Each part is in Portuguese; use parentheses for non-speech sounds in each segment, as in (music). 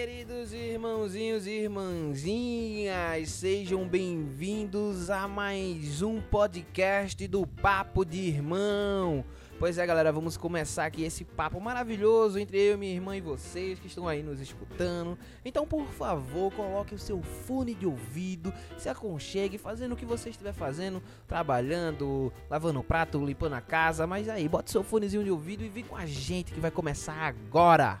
queridos irmãozinhos e irmãzinhas, sejam bem-vindos a mais um podcast do Papo de Irmão. Pois é, galera, vamos começar aqui esse papo maravilhoso entre eu, minha irmã e vocês que estão aí nos escutando. Então, por favor, coloque o seu fone de ouvido, se aconchegue, fazendo o que você estiver fazendo, trabalhando, lavando o prato, limpando a casa. Mas aí, bota seu fonezinho de ouvido e vem com a gente que vai começar agora.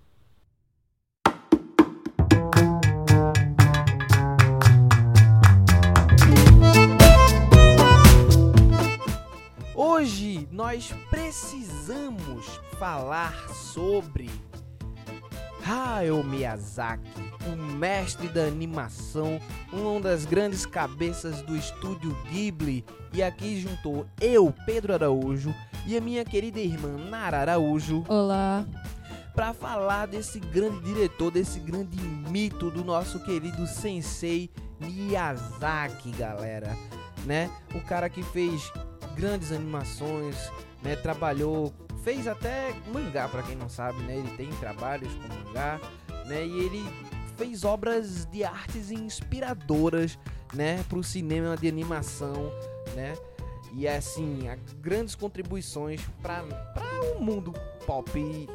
Hoje nós precisamos falar sobre Hayao Miyazaki, o mestre da animação, uma das grandes cabeças do estúdio Ghibli, e aqui juntou eu, Pedro Araújo, e a minha querida irmã Nara Araújo Olá. para falar desse grande diretor, desse grande mito do nosso querido sensei Miyazaki, galera, né? O cara que fez grandes animações, né? Trabalhou, fez até mangá para quem não sabe, né? Ele tem trabalhos com mangá, né? E ele fez obras de artes inspiradoras, né, para o cinema de animação, né? E assim, há grandes contribuições para o mundo pop e,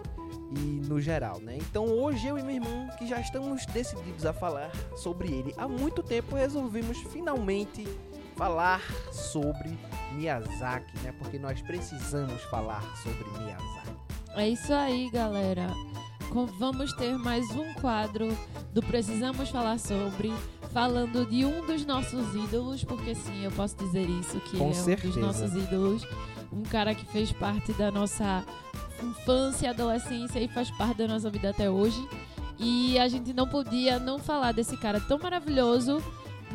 e no geral, né? Então hoje eu e meu irmão, que já estamos decididos a falar sobre ele há muito tempo, resolvemos finalmente falar sobre Miyazaki, né? Porque nós precisamos falar sobre Miyazaki. É isso aí, galera. Vamos ter mais um quadro do Precisamos Falar Sobre, falando de um dos nossos ídolos, porque sim, eu posso dizer isso, que Com ele é certeza. um dos nossos ídolos. Um cara que fez parte da nossa infância, adolescência e faz parte da nossa vida até hoje. E a gente não podia não falar desse cara tão maravilhoso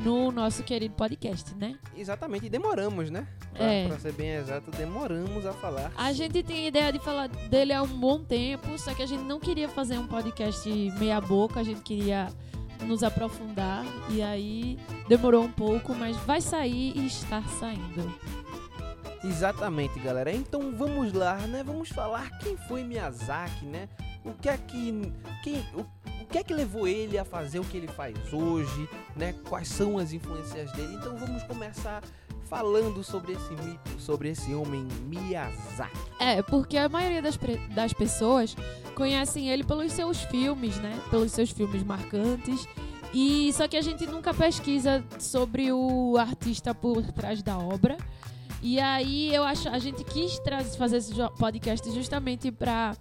no nosso querido podcast, né? Exatamente, e demoramos, né? Pra, É. pra ser bem exato, demoramos a falar. A gente tem ideia de falar dele há um bom tempo, só que a gente não queria fazer um podcast meia boca, a gente queria nos aprofundar e aí demorou um pouco, mas vai sair e está saindo. Exatamente, galera. Então vamos lá, né? Vamos falar quem foi Miyazaki, né? O que é que quem, o, o que é que levou ele a fazer o que ele faz hoje, né? Quais são as influências dele? Então vamos começar falando sobre esse mito, sobre esse homem Miyazaki. É, porque a maioria das, das pessoas conhecem ele pelos seus filmes, né? Pelos seus filmes marcantes. E só que a gente nunca pesquisa sobre o artista por trás da obra. E aí eu acho a gente quis trazer, fazer esse podcast justamente para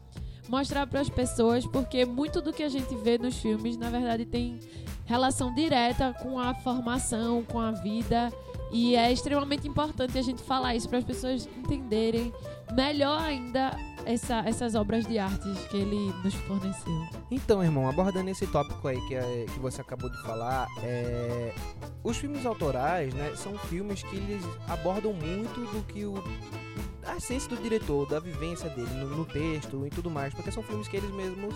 mostrar para as pessoas, porque muito do que a gente vê nos filmes, na verdade, tem relação direta com a formação, com a vida. E é extremamente importante a gente falar isso para as pessoas entenderem melhor ainda essa- essas obras de artes que ele nos forneceu. Então, irmão, abordando esse tópico aí que, é- que você acabou de falar, é, os filmes autorais, né, são filmes que eles abordam muito do que o a essência do diretor, da vivência dele no, no texto e tudo mais, porque são filmes que eles mesmos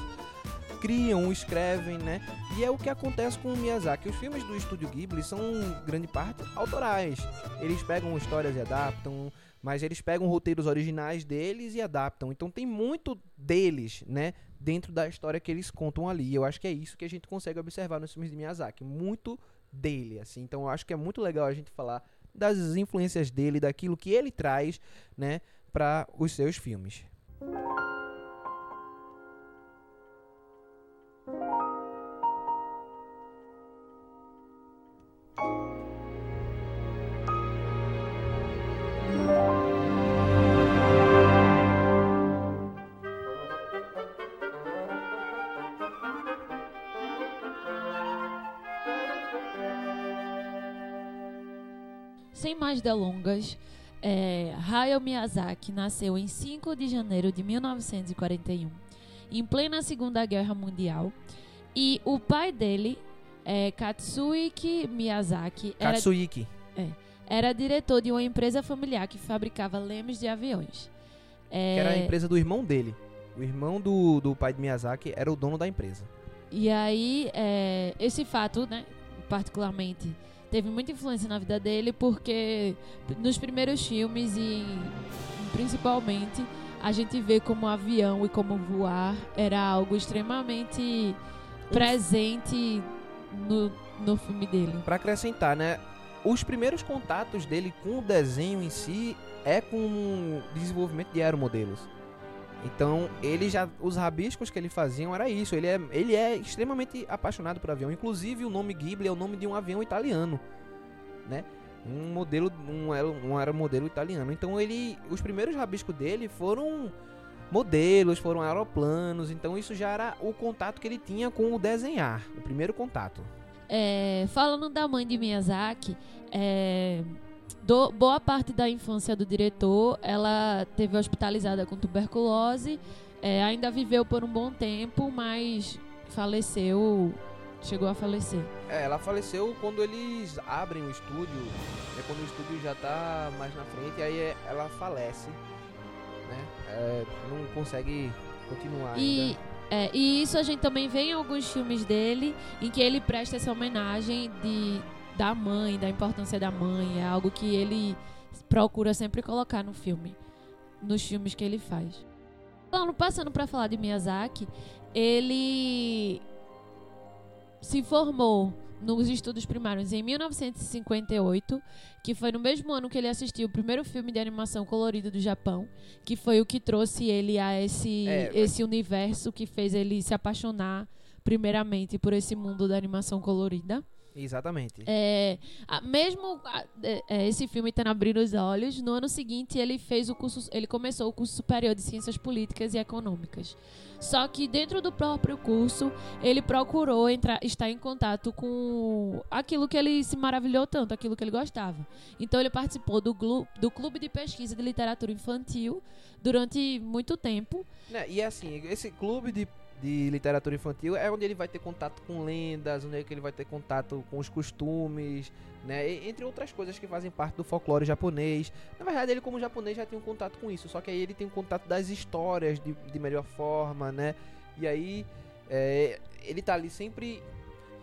criam, escrevem, né? E é o que acontece com o Miyazaki. Os filmes do estúdio Ghibli são, grande parte, autorais. Eles pegam histórias e adaptam, mas eles pegam roteiros originais deles e adaptam. Então tem muito deles, né? Dentro da história que eles contam ali. Eu acho que é isso que a gente consegue observar nos filmes de Miyazaki. Muito dele, assim. Então eu acho que é muito legal a gente falar das influências dele, daquilo que ele traz, né? Para os seus filmes. Sem mais delongas, é, Hayao Miyazaki nasceu em 5 de janeiro de 1941, em plena Segunda Guerra Mundial, e o pai dele É, Katsuiki Miyazaki era, Katsuiki. era diretor de uma empresa familiar que fabricava lemes de aviões. É, Que era a empresa do irmão dele. O irmão do, do pai de Miyazaki era o dono da empresa. E aí, é, esse fato, né, particularmente, teve muita influência na vida dele, porque nos primeiros filmes e principalmente a gente vê como avião e como voar era algo extremamente presente no, no filme dele. Pra acrescentar, né? Os primeiros contatos dele com o desenho em si é com o desenvolvimento de aeromodelos. Então, ele já os rabiscos que ele faziam era isso. Ele é, ele é extremamente apaixonado por avião. Inclusive, o nome Ghibli é o nome de um avião italiano, né? Um modelo, um, aero- um aeromodelo italiano. Então, ele, os primeiros rabiscos dele foram modelos, foram aeroplanos. Então, isso já era o contato que ele tinha com o desenhar, o primeiro contato. É, falando da mãe de Miyazaki, é, do- boa parte da infância do diretor, ela teve hospitalizada com tuberculose, é, ainda viveu por um bom tempo, mas faleceu, chegou a falecer. É, ela faleceu quando eles abrem o estúdio, é quando o estúdio já tá mais na frente, aí é- ela falece, né? É, não consegue continuar E, ainda. é, e isso a gente também vê em alguns filmes dele, em que ele presta essa homenagem de, da mãe, da importância da mãe. É algo que ele procura sempre colocar no filme, nos filmes que ele faz. Falando, passando para falar de Miyazaki, ele se formou nos estudos primários em 1958, que foi no mesmo ano que ele assistiu o primeiro filme de animação colorido do Japão, que foi o que trouxe ele a esse, É, esse universo que fez ele se apaixonar primeiramente por esse mundo da animação colorida. Exatamente. É, a- mesmo a- é, é, esse filme tendo abrido os olhos, no ano seguinte ele fez o curso, ele começou o curso superior de Ciências Políticas e Econômicas. Só que dentro do próprio curso, ele procurou entrar, estar em contato com aquilo que ele se maravilhou tanto, aquilo que ele gostava. Então ele participou do, glu- do Clube de Pesquisa de Literatura Infantil durante muito tempo. Né, E assim, esse clube de, de literatura infantil é onde ele vai ter contato com lendas, onde é que ele vai ter contato com os costumes, né? Entre outras coisas que fazem parte do folclore japonês. Na verdade, ele como japonês já tem um contato com isso, só que aí ele tem um contato das histórias de, de melhor forma, né? E aí é, ele tá ali sempre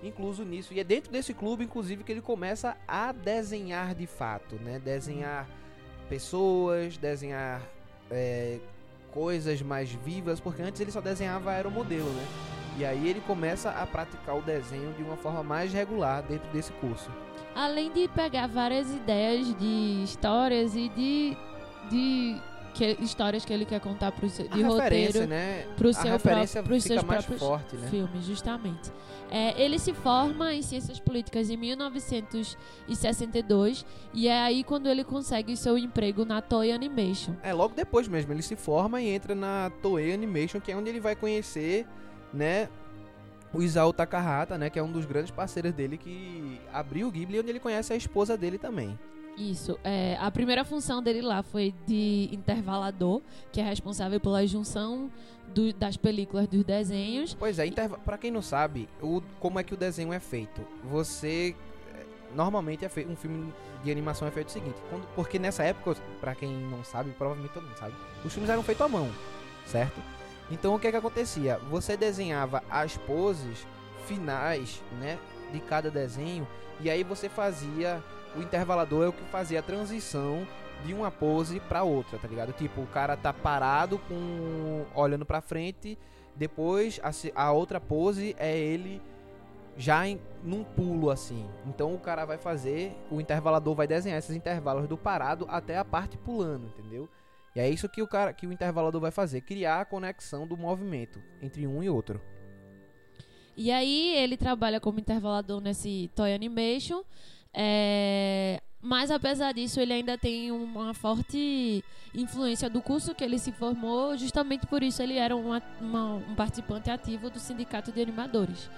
incluso nisso. E é dentro desse clube, inclusive, que ele começa a desenhar de fato, né? Desenhar pessoas, desenhar é, coisas mais vivas, porque antes ele só desenhava aeromodelo, né? E aí ele começa a praticar o desenho de uma forma mais regular dentro desse curso. Além de pegar várias ideias de histórias e de, de que- histórias que ele quer contar pro seu, de a roteiro né? pro seu próprio, pros seus próprios forte, né? filmes, justamente. É, ele se forma em Ciências Políticas em 1962 e é aí quando ele consegue seu emprego na Toei Animation. É, logo depois mesmo, ele se forma e entra na Toei Animation, que é onde ele vai conhecer, né, o Isao Takahata, né, que é um dos grandes parceiros dele que abriu o Ghibli, onde ele conhece a esposa dele também. Isso. É, a primeira função dele lá foi de intervalador, que é responsável pela junção do- das películas dos desenhos. Pois é, interva- pra quem não sabe, o, como é que o desenho é feito? Você eh, normalmente é feito um filme de animação é feito o seguinte, quando- porque nessa época, pra quem não sabe, provavelmente todo mundo sabe, os filmes eram feitos à mão, certo? Então o que é que acontecia? Você desenhava as poses finais, né, de cada desenho, e aí você fazia o intervalador é o que fazia a transição de uma pose pra outra, tá ligado? Tipo, o cara tá parado com olhando pra frente, depois a, a outra pose é ele já em, num pulo assim. Então o cara vai fazer, o intervalador vai desenhar esses intervalos do parado até a parte pulando, entendeu? E é isso que o cara, que o intervalador vai fazer, criar a conexão do movimento entre um e outro. E aí ele trabalha como intervalador nesse Toy Animation. É, Mas apesar disso, ele ainda tem uma forte influência do curso que ele se formou. Justamente por isso ele era uma- uma- um participante ativo do sindicato de animadores.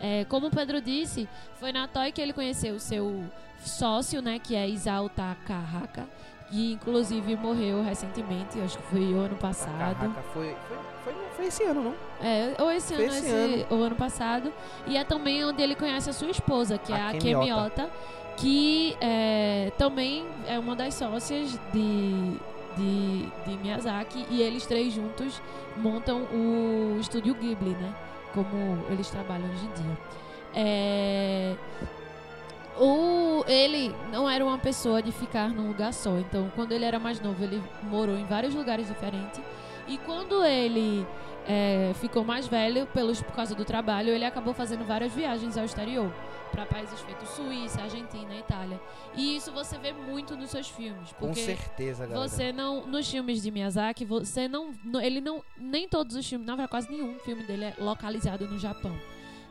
É, como o Pedro disse, foi na Toy que ele conheceu o seu sócio, né, que é Isao Takahaka, que inclusive morreu recentemente, acho que foi o ano passado. Foi, foi, foi, foi esse ano, não? É, ou esse Foi ano, esse esse- ou ano passado. E é também onde ele conhece a sua esposa, que é A a Kemi Kemi Ota, que é, também é uma das sócias de, de, de Miyazaki. E eles três juntos montam o estúdio Ghibli, né? Como eles trabalham hoje em dia. É, o, ele não era uma pessoa de ficar num lugar só. Então, quando ele era mais novo, ele morou em vários lugares diferentes. E quando ele é, ficou mais velho, pelos, por causa do trabalho, ele acabou fazendo várias viagens ao exterior. Para países feitos Suíça, Argentina, Itália. E isso você vê muito nos seus filmes. Com certeza, galera. você não. Nos filmes de Miyazaki, você não. Ele não. Nem todos os filmes, na verdade, quase nenhum filme dele é localizado no Japão.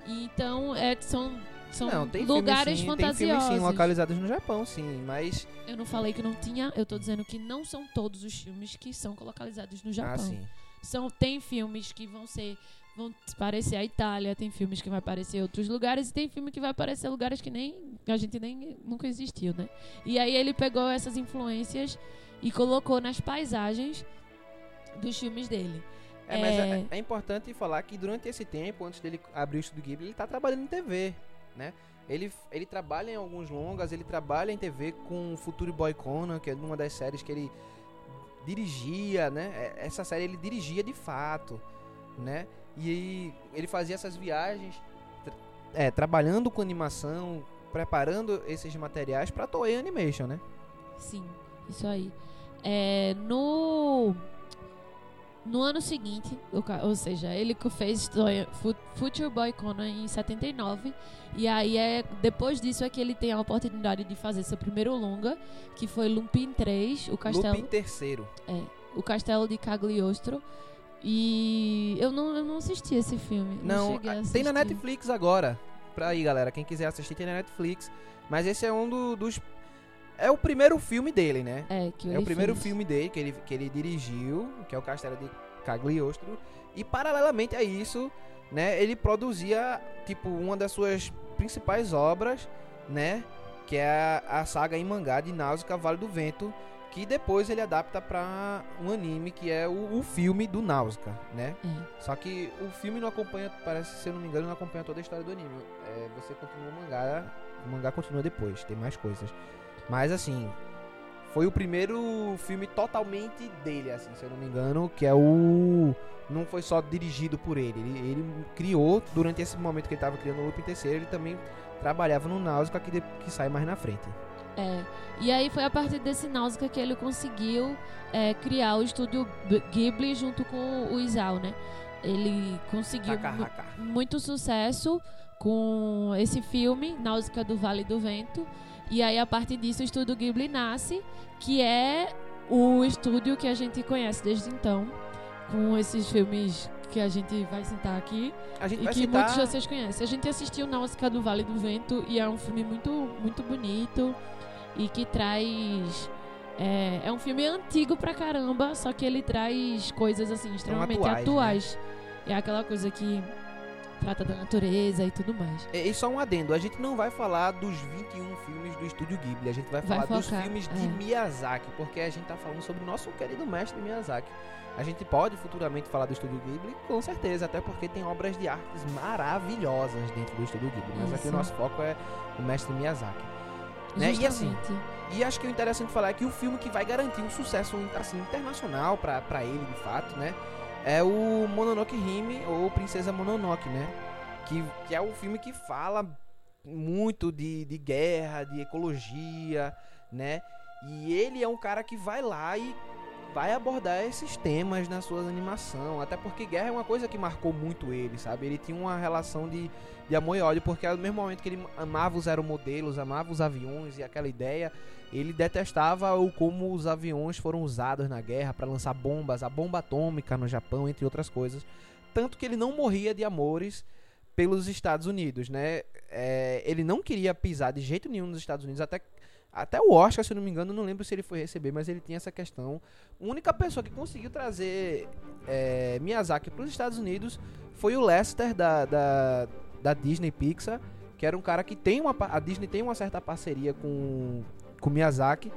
Então, é, são. São não, tem lugares filmes, sim, Tem fantasiosos. filmes, sim, localizados no Japão, sim. Mas, Eu não falei que não tinha, eu tô dizendo que não são todos os filmes que são localizados no Japão. ah, sim. São, tem filmes que vão ser. Vão parecer a Itália, tem filmes que vai aparecer outros lugares, e tem filme que vai aparecer lugares que nem. a gente nem nunca existiu, né? E aí ele pegou essas influências e colocou nas paisagens dos filmes dele. É, mas É. é, é importante falar que durante esse tempo, antes dele abrir o estúdio Ghibli, ele tá trabalhando em TV, né? Ele, ele trabalha em alguns longas, ele trabalha em TV com Futuro Boy Conan, que é uma das séries que ele dirigia, né? É, Essa série ele dirigia de fato, né? E ele fazia essas viagens, é, trabalhando com animação, preparando esses materiais pra Toei Animation, né? Sim, isso aí. É, no no ano seguinte, ou seja, ele fez Future Boy Conan em 79 e aí é depois disso é que ele tem a oportunidade de fazer seu primeiro longa, que foi Lupin 3, o castelo Lupin terceiro. é, o castelo de Cagliostro. E eu não, eu não assisti esse filme. Não, a- tem na Netflix agora. Pra aí, galera. Quem quiser assistir, tem na Netflix. Mas esse é um do- dos. É o primeiro filme dele, né? É, que É ele o primeiro fez. filme dele que ele, que ele dirigiu, que é o Castelo de Cagliostro. E paralelamente a isso, né, ele produzia, tipo, uma das suas principais obras, né? Que é a, a saga em mangá de Náusea Vale do Vento. Que depois ele adapta pra um anime que é o, o filme do Náusea, né? É. Só que o filme não acompanha, parece, se eu não me engano, não acompanha toda a história do anime. É, você continua o mangá, o mangá continua depois, tem mais coisas. Mas assim, foi o primeiro filme totalmente dele, assim, se eu não me engano, que é o. Não foi só dirigido por ele. Ele, ele criou, durante esse momento que ele estava criando o Lupin terceiro, ele também trabalhava no Náusea, que, de- que sai mais na frente. É. E aí foi a partir desse Náusea que ele conseguiu é, criar o estúdio Ghibli junto com o Isao, né? Ele conseguiu muito sucesso com esse filme, Náusea do Vale do Vento. E aí, a partir disso, o estúdio Ghibli nasce, que é o estúdio que a gente conhece desde então, com esses filmes que a gente vai citar aqui A gente e que citar... muitos de vocês conhecem. A gente assistiu Náusea do Vale do Vento e é um filme muito, muito bonito e que traz. É, é um filme antigo pra caramba, só que ele traz coisas assim extremamente atuais, né? atuais. É aquela coisa que trata da natureza e tudo mais. E, e só um adendo, a gente não vai falar dos 21 filmes do Estúdio Ghibli, a gente vai Vai falar dos focar, filmes de é. Miyazaki, porque a gente tá falando sobre o nosso querido mestre Miyazaki. A gente pode futuramente falar do Estúdio Ghibli, com certeza, até porque tem obras de artes maravilhosas dentro do Estúdio Ghibli, mas aqui o Isso. nosso foco é o mestre Miyazaki. Né? E assim. E acho que o interessante falar é que o filme que vai garantir um sucesso assim, internacional pra ele, de fato, né? É o Mononoke Hime, ou Princesa Mononoke, né? Que, que é um filme que fala muito de, de guerra, de ecologia, né? E ele é um cara que vai lá e vai abordar esses temas na sua animação. Até porque guerra é uma coisa que marcou muito ele, sabe? Ele tinha uma relação de, de amor e ódio, porque ao mesmo momento que ele amava os aeromodelos, amava os aviões e aquela ideia, ele detestava o como os aviões foram usados na guerra para lançar bombas, a bomba atômica no Japão, entre outras coisas. Tanto que ele não morria de amores pelos Estados Unidos, né? É, ele não queria pisar de jeito nenhum nos Estados Unidos, até, até o Oscar, se não me engano, não lembro se ele foi receber, mas ele tinha essa questão. A única pessoa que conseguiu trazer é, Miyazaki para os Estados Unidos foi o Lester da, da, da Disney Pixar, que era um cara que tem uma. A Disney tem uma certa parceria com, com Miyazaki.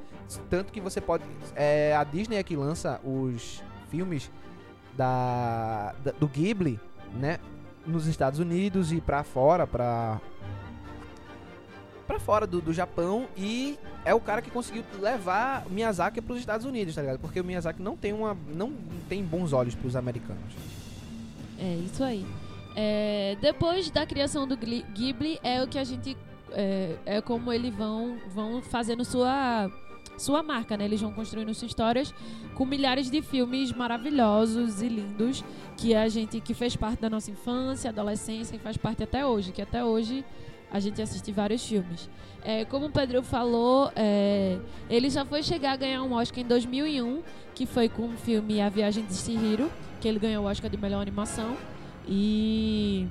Tanto que você pode. É, a Disney é que lança os filmes da, da- do Ghibli, né? Nos Estados Unidos e pra fora, pra. Pra fora do, do Japão. E é o cara que conseguiu levar Miyazaki pros Estados Unidos, tá ligado? Porque o Miyazaki não tem uma. não tem bons olhos pros americanos. É, isso aí. É, depois da criação do Ghibli, é o que a gente. É, é como eles vão, vão fazendo sua, sua marca, né? Eles vão construindo suas histórias com milhares de filmes maravilhosos e lindos que a gente que fez parte da nossa infância, adolescência e faz parte até hoje. Que até hoje a gente assiste vários filmes. É, como o Pedro falou, é, ele já foi chegar a ganhar um Oscar em 2001, que foi com o filme A Viagem de Chihiro, que ele ganhou o Oscar de melhor animação. E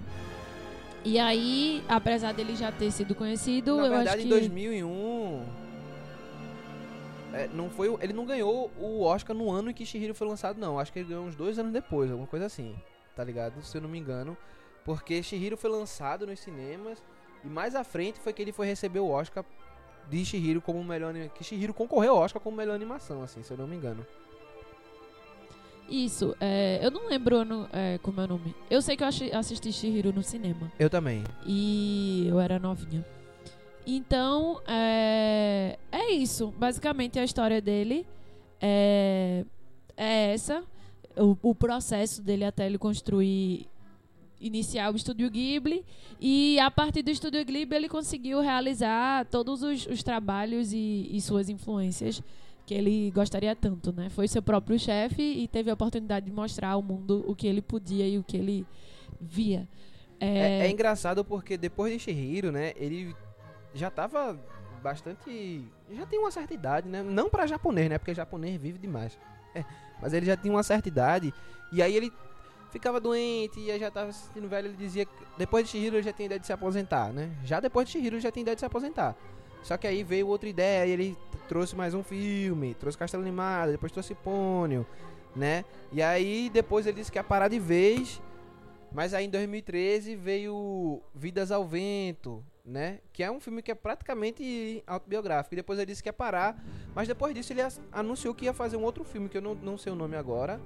e aí, apesar dele já ter sido conhecido, Na eu verdade, acho que em 2001. é, não foi, ele não ganhou o Oscar no ano em que Shihiro foi lançado, não. Acho que ele ganhou uns dois anos depois, alguma coisa assim. Tá ligado? Se eu não me engano. Porque Shihiro foi lançado nos cinemas. E mais à frente foi que ele foi receber o Oscar de Shihiro como melhor Que Shihiro concorreu ao Oscar como melhor animação, assim, se eu não me engano. isso, é, eu não lembro o ano, é, como é o nome. Eu sei que eu assisti Shihiro no cinema Eu também. e eu era novinha. Então, é, é isso. Basicamente, a história dele é, é essa. O, o processo dele até ele construir, iniciar o Estúdio Ghibli. E a partir do Estúdio Ghibli, ele conseguiu realizar todos os, os trabalhos e, e suas influências que ele gostaria tanto, né? Foi seu próprio chefe e teve a oportunidade de mostrar ao mundo o que ele podia e o que ele via. É, é engraçado porque depois de Shihiro, né, ele já tava bastante. Já tem uma certa idade, né? Não pra japonês, né? Porque japonês vive demais. É, mas ele já tinha uma certa idade. E aí ele ficava doente e já tava se sentindo velho. Ele dizia que depois de Shihiro ele já tem ideia de se aposentar, né? Já depois de Shihiro ele já tem ideia de se aposentar. Só que aí veio outra ideia e ele trouxe mais um filme, trouxe Castelo Animado, depois trouxe Pônio, né? E aí depois ele disse que ia parar de vez. Mas aí em 2013 veio Vidas ao Vento, né? Que é um filme que é praticamente autobiográfico. E depois ele disse que ia parar. Mas depois disso ele anunciou que ia fazer um outro filme, que eu não, não sei o nome agora.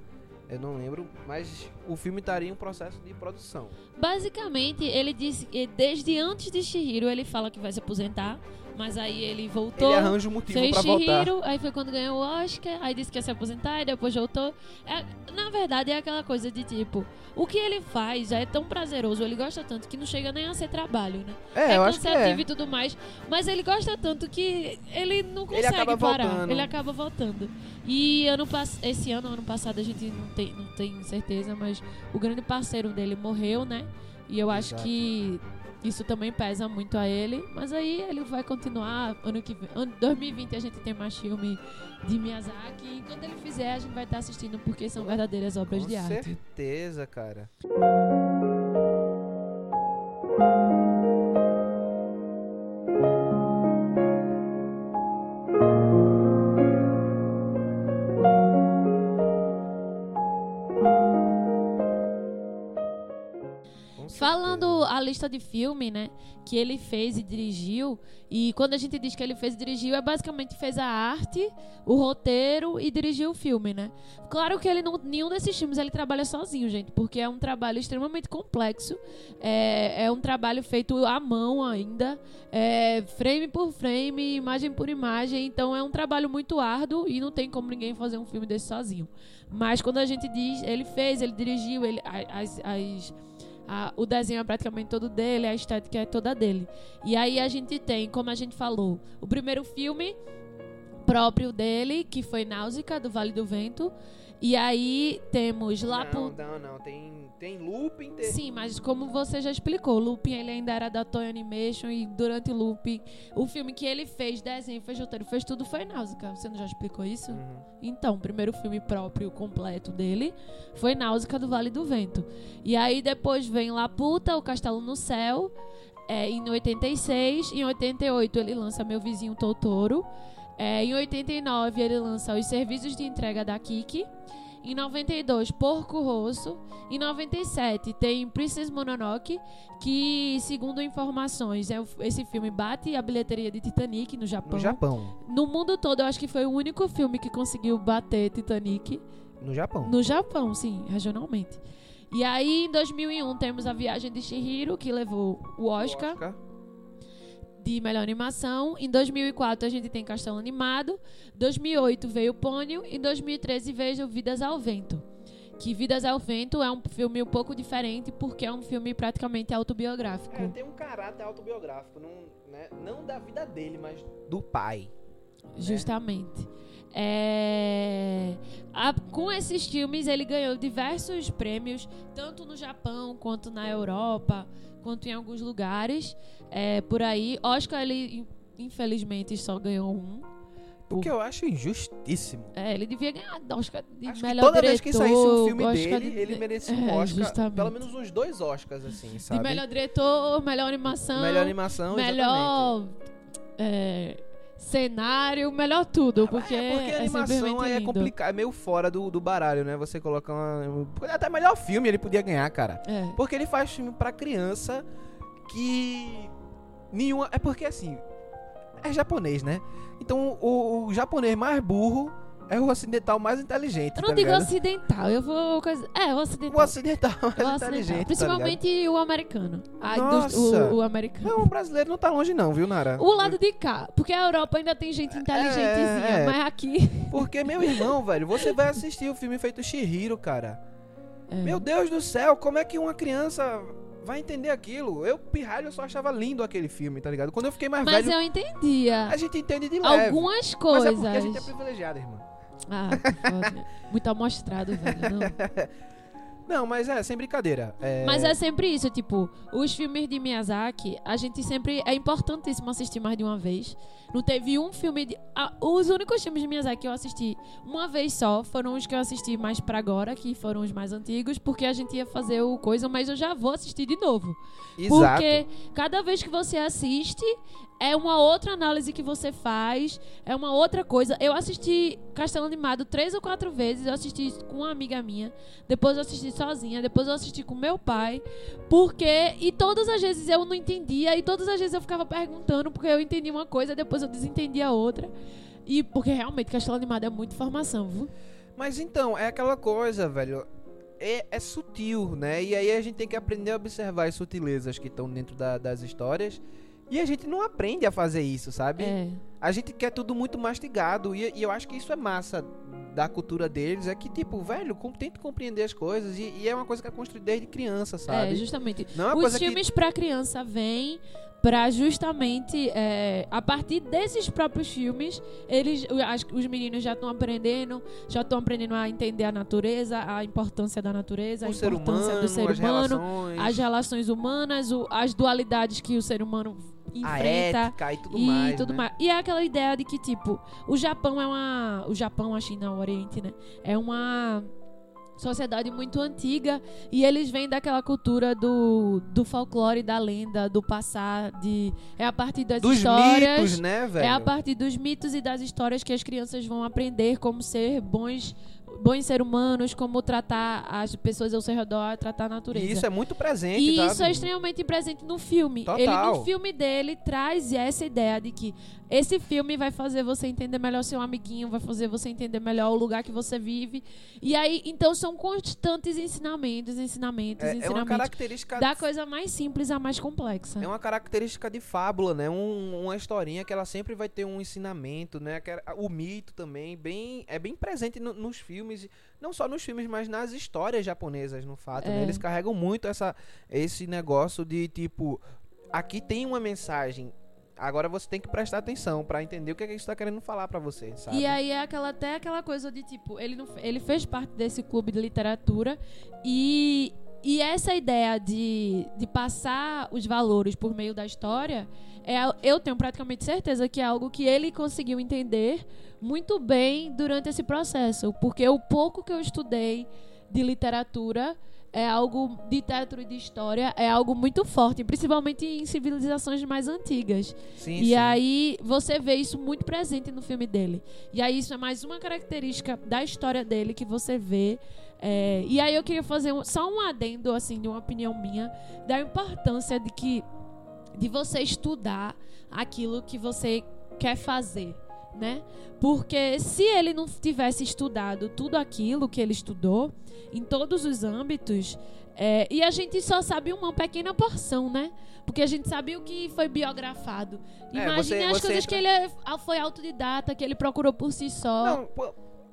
Eu não lembro. Mas o filme estaria em um processo de produção. Basicamente, ele disse que desde antes de Shihiro ele fala que vai se aposentar, mas aí ele voltou. ele arranja um motivo Fez pra voltar. Shihiro, aí foi quando ganhou o Oscar, aí disse que ia se aposentar e depois voltou. É, na verdade, é aquela coisa de tipo, o que ele faz já é tão prazeroso, ele gosta tanto que não chega nem a ser trabalho, né? É, eu acho que é. e tudo mais, mas ele gosta tanto que ele não consegue acaba parar, voltando. ele acaba voltando. E ano pass- esse ano, ano passado, a gente não tem, não tem certeza, mas o grande parceiro dele morreu, né? E eu acho Exato. que isso também pesa muito a ele, mas aí ele vai continuar ano que vem. Ano 2020 a gente tem mais filme de Miyazaki e quando ele fizer a gente vai estar assistindo porque são verdadeiras obras Com de arte. certeza, cara. Falando a lista de filme, né, que ele fez e dirigiu, e quando a gente diz que ele fez e dirigiu, é basicamente fez a arte, o roteiro e dirigiu o filme, né? Claro que ele não, nenhum desses filmes ele trabalha sozinho, gente, porque é um trabalho extremamente complexo, é, é um trabalho feito à mão ainda, é, frame por frame, imagem por imagem, então é um trabalho muito árduo e não tem como ninguém fazer um filme desse sozinho. Mas quando a gente diz, ele fez, ele dirigiu, ele, as- as a- o desenho é praticamente todo dele, a estética é toda dele. E aí a gente tem, como a gente falou, o primeiro filme próprio dele, que foi Náusea, do Vale do Vento. E aí temos lá não, não, não. Tem, tem looping. Tem... Sim, mas como você já explicou, o Looping ele ainda era da Toy Animation e durante o Looping, o filme que ele fez, desenho, fez roteiro, fez tudo foi Náusea. Você não já explicou isso? Uhum. Então, o primeiro filme próprio, completo dele, foi Náusea do Vale do Vento. E aí depois vem Laputa, O Castelo no Céu, é, em 86. Em 88 ele lança Meu Vizinho Totoro. É, em 89 ele lança Os Serviços de Entrega da Kiki. Em 92, Porco Rosso. Em 97, tem Princess Mononoke, que, segundo informações, é o- esse filme bate a bilheteria de Titanic no Japão. No Japão. No mundo todo, eu acho que foi o único filme que conseguiu bater Titanic. No Japão. No Japão, sim, regionalmente. E aí, em 2001, temos A Viagem de Chihiro, que levou o Oscar de melhor animação. Em 2004 a gente tem Castelo Animado. 2008 veio Pônio. Em 2013 veio Vidas ao Vento. Que Vidas ao Vento é um filme um pouco diferente porque é um filme praticamente autobiográfico. É, tem um caráter autobiográfico, não, né, não da vida dele, mas do pai. Justamente. É, a- com esses filmes ele ganhou diversos prêmios, tanto no Japão quanto na Europa, quanto em alguns lugares é, por aí. Oscar ele in- infelizmente só ganhou um. O que eu acho injustíssimo. É, ele devia ganhar Oscar de Acho melhor toda diretor. vez que saísse um filme Oscar dele, de- ele merecia um É, Oscar. justamente. Pelo menos uns dois Oscars, assim, sabe? De melhor diretor, melhor animação, Melhor animação, exatamente. melhor é, cenário, melhor tudo, porque é, porque a é animação é lindo. complicado, é meio fora do, do baralho, né? Você colocar uma. Até melhor filme ele podia ganhar, cara. É. Porque ele faz filme pra criança que. Nenhuma. É porque assim. É japonês, né? Então o, o japonês mais burro é o ocidental mais inteligente. Eu não tá digo ligado? ocidental, eu vou. coisa- É, o O ocidental. ocidental mais O ocidental. inteligente. tá Principalmente o americano. Dos- Nossa. o, o americano. Não, o brasileiro não tá longe, não, viu, Nara? O lado de cá. Porque a Europa ainda tem gente inteligentezinha. é. Mas aqui. Porque, meu irmão, velho, você vai assistir o filme feito Shihiro, cara. É. Meu Deus do céu, como é que uma criança vai entender aquilo? Eu, pirralho, eu só achava lindo aquele filme, tá ligado? Quando eu fiquei mais Mas velho, eu entendia. a gente entende de leve. Algumas Mas coisas. é porque a gente é privilegiado, irmão. Ah, que foda. Muito amostrado, velho. Não. (laughs) Não, mas é, sem brincadeira. É... Mas é sempre isso, tipo, os filmes de Miyazaki, a gente sempre. É importantíssimo assistir mais de uma vez. Não teve um filme de. ah, os únicos filmes de Miyazaki que eu assisti uma vez só foram os que eu assisti mais pra agora, que foram os mais antigos, porque a gente ia fazer o coisa, mas eu já vou assistir de novo. Exato. Porque cada vez que você assiste, é uma outra análise que você faz, é uma outra coisa. Eu assisti Castelo Animado três ou quatro vezes, eu assisti com uma amiga minha, depois eu assisti sozinha, depois eu assisti com meu pai, porque. E todas as vezes eu não entendia, e todas as vezes eu ficava perguntando, porque eu entendi uma coisa, depois eu desentendia outra. E porque realmente Castelo Animado é muita informação, viu? Mas então, é aquela coisa, velho. É, é sutil, né? E aí a gente tem que aprender a observar as sutilezas que estão dentro da- das histórias. E a gente não aprende a fazer isso, sabe? É. A gente quer tudo muito mastigado. E, e eu acho que isso é massa da cultura deles. É que, tipo, velho, tenta compreender as coisas. E, e é uma coisa que é construída desde criança, sabe? É, justamente. Não é Os filmes pra criança vêm pra justamente é, a partir desses próprios filmes eles as- os meninos já estão aprendendo já estão aprendendo a entender a natureza a importância da natureza que a o ser importância humano, do ser as humano relações, as relações humanas o- as dualidades que o ser humano a enfrenta ética e tudo e mais. tudo né? mais. E é aquela ideia de que, tipo, o Japão é uma. O Japão, a China, o Oriente, né? É uma sociedade muito antiga e eles vêm daquela cultura do, do folclore, da lenda, do passar, de. É a partir das Dos histórias. mitos, né, velho? É a partir dos mitos e das histórias que as crianças vão aprender como ser bons, bons seres humanos, como tratar as pessoas ao seu redor, tratar a natureza. E isso é muito presente, E tá? isso é extremamente presente no filme. Total. Ele, no filme dele, traz essa ideia de que esse filme vai fazer você entender melhor seu amiguinho, vai fazer você entender melhor o lugar que você vive. E aí, então, são constantes ensinamentos, ensinamentos, É, é uma ensinamentos. característica da coisa mais simples à mais complexa. É uma característica de fábula, né? Um- uma historinha que ela sempre vai ter um ensinamento, né? O mito também, bem, é bem presente no- nos filmes, não só nos filmes, mas nas histórias japonesas, no fato, né? É. Eles carregam muito essa, esse negócio de, tipo, aqui tem uma mensagem, agora você tem que prestar atenção pra entender o que, é que isso tá querendo falar pra você, sabe? E aí é aquela, até aquela coisa de tipo, ele, não, ele fez parte desse clube de literatura e, e essa ideia de, de passar os valores por meio da história, é, eu tenho praticamente certeza que é algo que ele conseguiu entender muito bem durante esse processo. Porque o pouco que eu estudei de literatura é algo de teatro e de história, é algo muito forte, principalmente em civilizações mais antigas. Sim, E sim. aí você vê isso muito presente no filme dele. E aí isso é mais uma característica da história dele que você vê. É, e aí eu queria fazer um- só um adendo, assim, de uma opinião minha, da importância de que de você estudar aquilo que você quer fazer, né? Porque se ele não tivesse estudado tudo aquilo que ele estudou, em todos os âmbitos, é, e a gente só sabe uma pequena porção, né? Porque a gente sabe o que foi biografado. É, Imagine você- as você coisas entra- que ele é- foi autodidata, que ele procurou por si só. Não,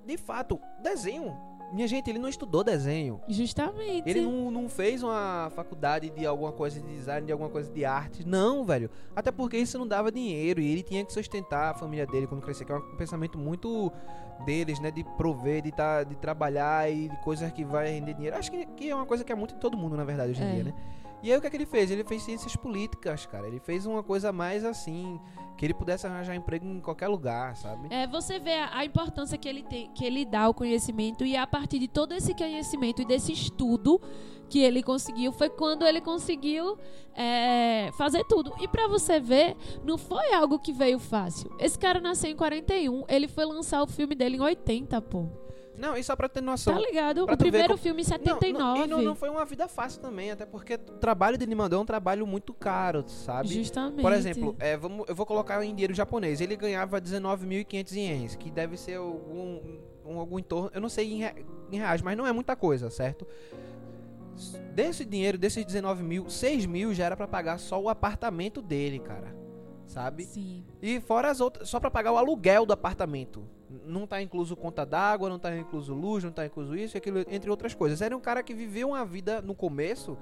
de fato, desenho. Minha gente, ele não estudou desenho. Justamente. Ele não, não fez uma faculdade de alguma coisa de design, de alguma coisa de arte. Não, velho. Até porque isso não dava dinheiro e ele tinha que sustentar a família dele quando crescer, que é um pensamento muito deles, né? De prover, de, tá, de trabalhar e de coisas que vai render dinheiro. Acho que, que é uma coisa que é muito de todo mundo, na verdade, hoje em É. dia, né? E aí o que é que ele fez? Ele fez ciências políticas, cara. Ele fez uma coisa mais assim, que ele pudesse arranjar emprego em qualquer lugar, sabe? É, você vê a, a importância que ele tem, que ele dá ao conhecimento e a partir de todo esse conhecimento e desse estudo que ele conseguiu foi quando ele conseguiu é, fazer tudo. E pra você ver, não foi algo que veio fácil. Esse cara nasceu em 41, ele foi lançar o filme dele em 80, pô. Não, e só pra ter noção. Tá ligado? O primeiro como- filme em Não, 79. Não, e não, não foi uma vida fácil também, até porque o trabalho dele mandou é um trabalho muito caro, sabe? Justamente. Por exemplo, é, vamos, eu vou colocar em dinheiro japonês. Ele ganhava 19.500 ienes, que deve ser algum, um, algum entorno. Eu não sei em, em reais, mas não é muita coisa, certo? Desse dinheiro, desses 19 mil, 6 mil já era pra pagar só o apartamento dele, cara. Sabe? Sim. E fora as outras, só pra pagar o aluguel do apartamento. Não tá incluso conta d'água, não tá incluso luz, não tá incluso isso e aquilo, entre outras coisas. Era um cara que viveu uma vida no começo,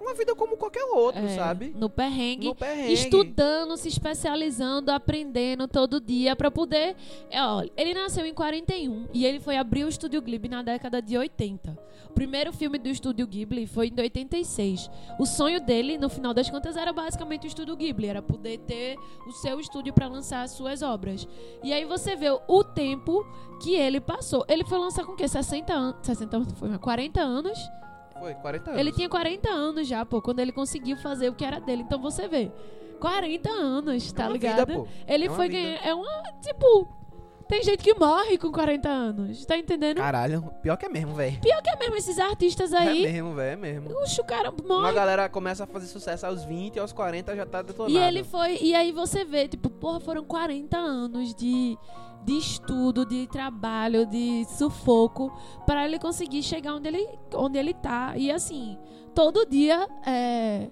uma vida como qualquer outro, É, sabe? No perrengue. No perrengue. estudando, se especializando, aprendendo todo dia pra poder. É, ó, ele nasceu em 41 e ele foi abrir o Estúdio Ghibli na década de 80. O primeiro filme do Estúdio Ghibli foi em 86. O sonho dele, no final das contas, era basicamente o Estúdio Ghibli, era poder ter o seu estúdio pra lançar as suas obras. E aí você vê o tempo que ele passou. Ele foi lançar com o quê? 60 anos, 60 anos, foi 40 anos. Foi, 40 anos. Ele tinha 40 anos já, pô, quando ele conseguiu fazer o que era dele. Então você vê, 40 anos, tá É ligado? vida. Ele É foi ganhar. É uma. Tipo. Tem gente que morre com 40 anos. Tá entendendo? Caralho, pior que é mesmo, velho. Pior que é mesmo esses artistas É aí. mesmo, velho, é mesmo. Oxe, o cara Uma morre. galera começa a fazer sucesso aos 20, aos 40 já tá detonado. E ele foi. E aí você vê, tipo, porra, foram 40 anos de, de estudo, de trabalho, de sufoco, para ele conseguir chegar onde ele, onde ele tá. E assim, todo dia. É,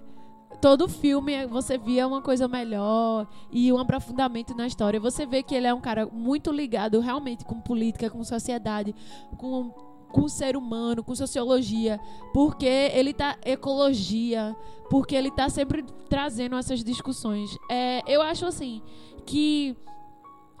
todo filme você via uma coisa melhor e um aprofundamento na história. Você vê que ele é um cara muito ligado realmente com política, com sociedade, com, com ser humano, com sociologia, porque ele tá ecologia, porque ele tá sempre trazendo essas discussões. É, eu acho assim que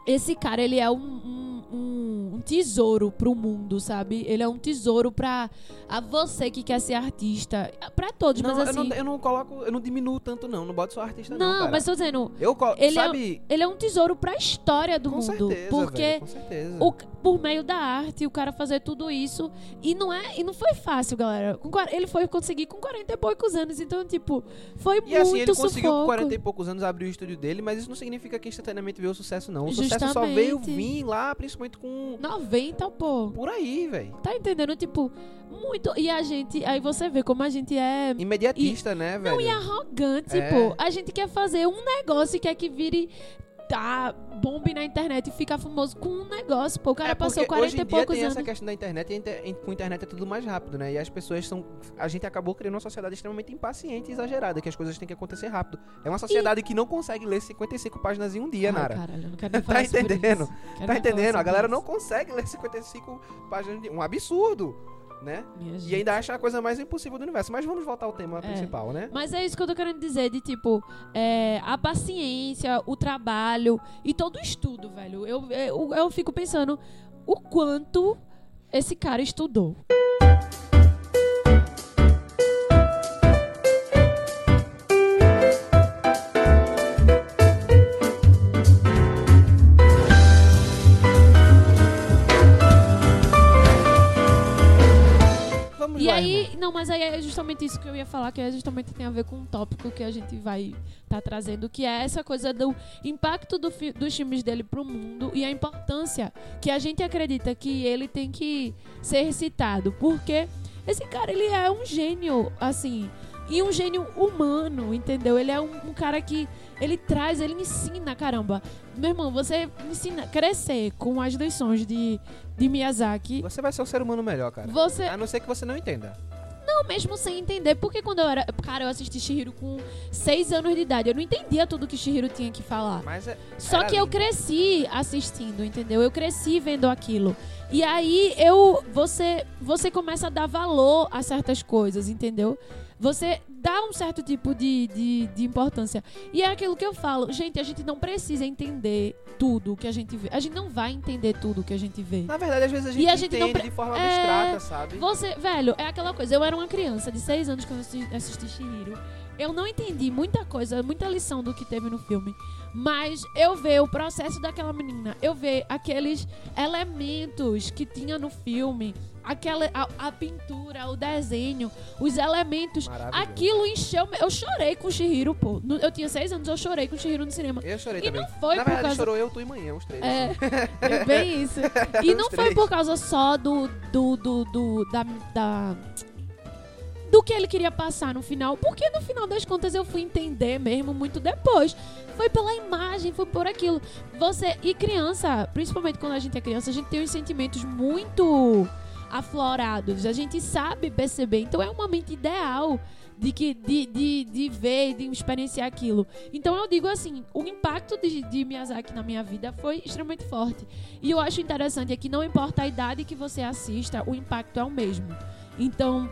esse cara ele é um, um, um- um tesouro pro mundo, sabe? Ele é um tesouro pra a você que quer ser artista, Pra todos, Não, mas eu, assim. não, eu não coloco, eu não diminuo tanto não, não boto só artista não, Não, cara. mas tô dizendo, eu colo, ele é sabe, ele é um tesouro pra história do com mundo, certeza, porque velho, com certeza. o, por meio da arte, o cara fazer tudo isso. E não é. E não foi fácil, galera. Com ele foi conseguir com 40 e poucos anos. Então, tipo, foi E muito assim, ele conseguiu com sufoco. 40 e poucos anos abrir o estúdio dele, mas isso não significa que instantaneamente veio o sucesso, não. O sucesso só Justamente. veio vir lá, principalmente com. 90, pô. Por aí, velho. Tá entendendo? Tipo, muito. E a gente. Aí você vê como a gente é. Imediatista, né, velho? Não, e arrogante, É. pô. A gente quer fazer um negócio e quer que vire. Tá, bombe na internet e ficar famoso com um negócio, pô. O cara é passou 40 hoje em e dia poucos tem anos. essa questão da internet e inter- em- com a internet é tudo mais rápido, né? E as pessoas são. A gente acabou criando uma sociedade extremamente impaciente e exagerada, que as coisas têm que acontecer rápido. É uma sociedade que não consegue ler 55 páginas em um dia, Ai, Nara. caralho, eu não (laughs) quero nem Tá falar sobre entendendo? Tá entendendo? A galera isso. não consegue ler 55 páginas de um absurdo, né? E ainda acha a coisa mais impossível do universo. Mas vamos voltar ao tema É. principal, né? Mas é isso que eu tô querendo dizer, de tipo, é, a paciência, o trabalho e todo o estudo, velho. Eu, eu, eu fico pensando o quanto esse cara estudou. Falar, que é justamente tem a ver com um tópico que a gente vai estar trazendo, que é essa coisa do impacto do fi- dos filmes dele pro mundo e a importância que a gente acredita que ele tem que ser citado. Porque esse cara, ele é um gênio, assim, e um gênio humano, entendeu? Ele é um, um cara que ele traz, ele ensina, caramba. Meu irmão, você ensina crescer com as lições de, de Miyazaki. Você vai ser um ser humano melhor, cara. Você, A não ser que você não entenda. Não, mesmo sem entender. Porque quando eu era. Cara, eu assisti Shihiro com 6 anos de idade. Eu não entendia tudo que Shihiro tinha que falar. Mas é. Só que eu lindo. cresci assistindo, entendeu? Eu cresci vendo aquilo. E aí eu você você começa a dar valor a certas coisas, entendeu? Você dá um certo tipo de, de, de importância. E é aquilo que eu falo, gente, a gente não precisa entender tudo que a gente vê. A gente não vai entender tudo que a gente vê. Na verdade, às vezes a gente, E a gente não entende pre- de forma É, abstrata, sabe? Você, velho, é aquela coisa. Eu era uma criança de 6 anos quando eu assisti, assisti Shihiro. Eu não entendi muita coisa, muita lição do que teve no filme. Mas eu ver o processo daquela menina, eu ver aqueles elementos que tinha no filme, aquela a, a pintura, o desenho, os elementos, aquilo encheu. Eu chorei com o Shihiro, pô. Eu tinha 6 anos, eu chorei com o Shihiro no cinema. Eu chorei E também. não foi Na por verdade, causa chorou eu, tu e manhã, os três. é, (laughs) é bem isso. (laughs) E não foi três. por causa só do, do, do, do- da, da- do que ele queria passar no final, porque no final das contas eu fui entender mesmo muito depois. Foi pela imagem, foi por aquilo. Você e criança, principalmente quando a gente é criança, a gente tem uns sentimentos muito aflorados. A gente sabe perceber, então é um momento ideal de, que, de, de, de ver, de experienciar aquilo. Então eu digo assim, o impacto de, de Miyazaki na minha vida foi extremamente forte. E eu acho interessante é que não importa a idade que você assista, o impacto é o mesmo. Então,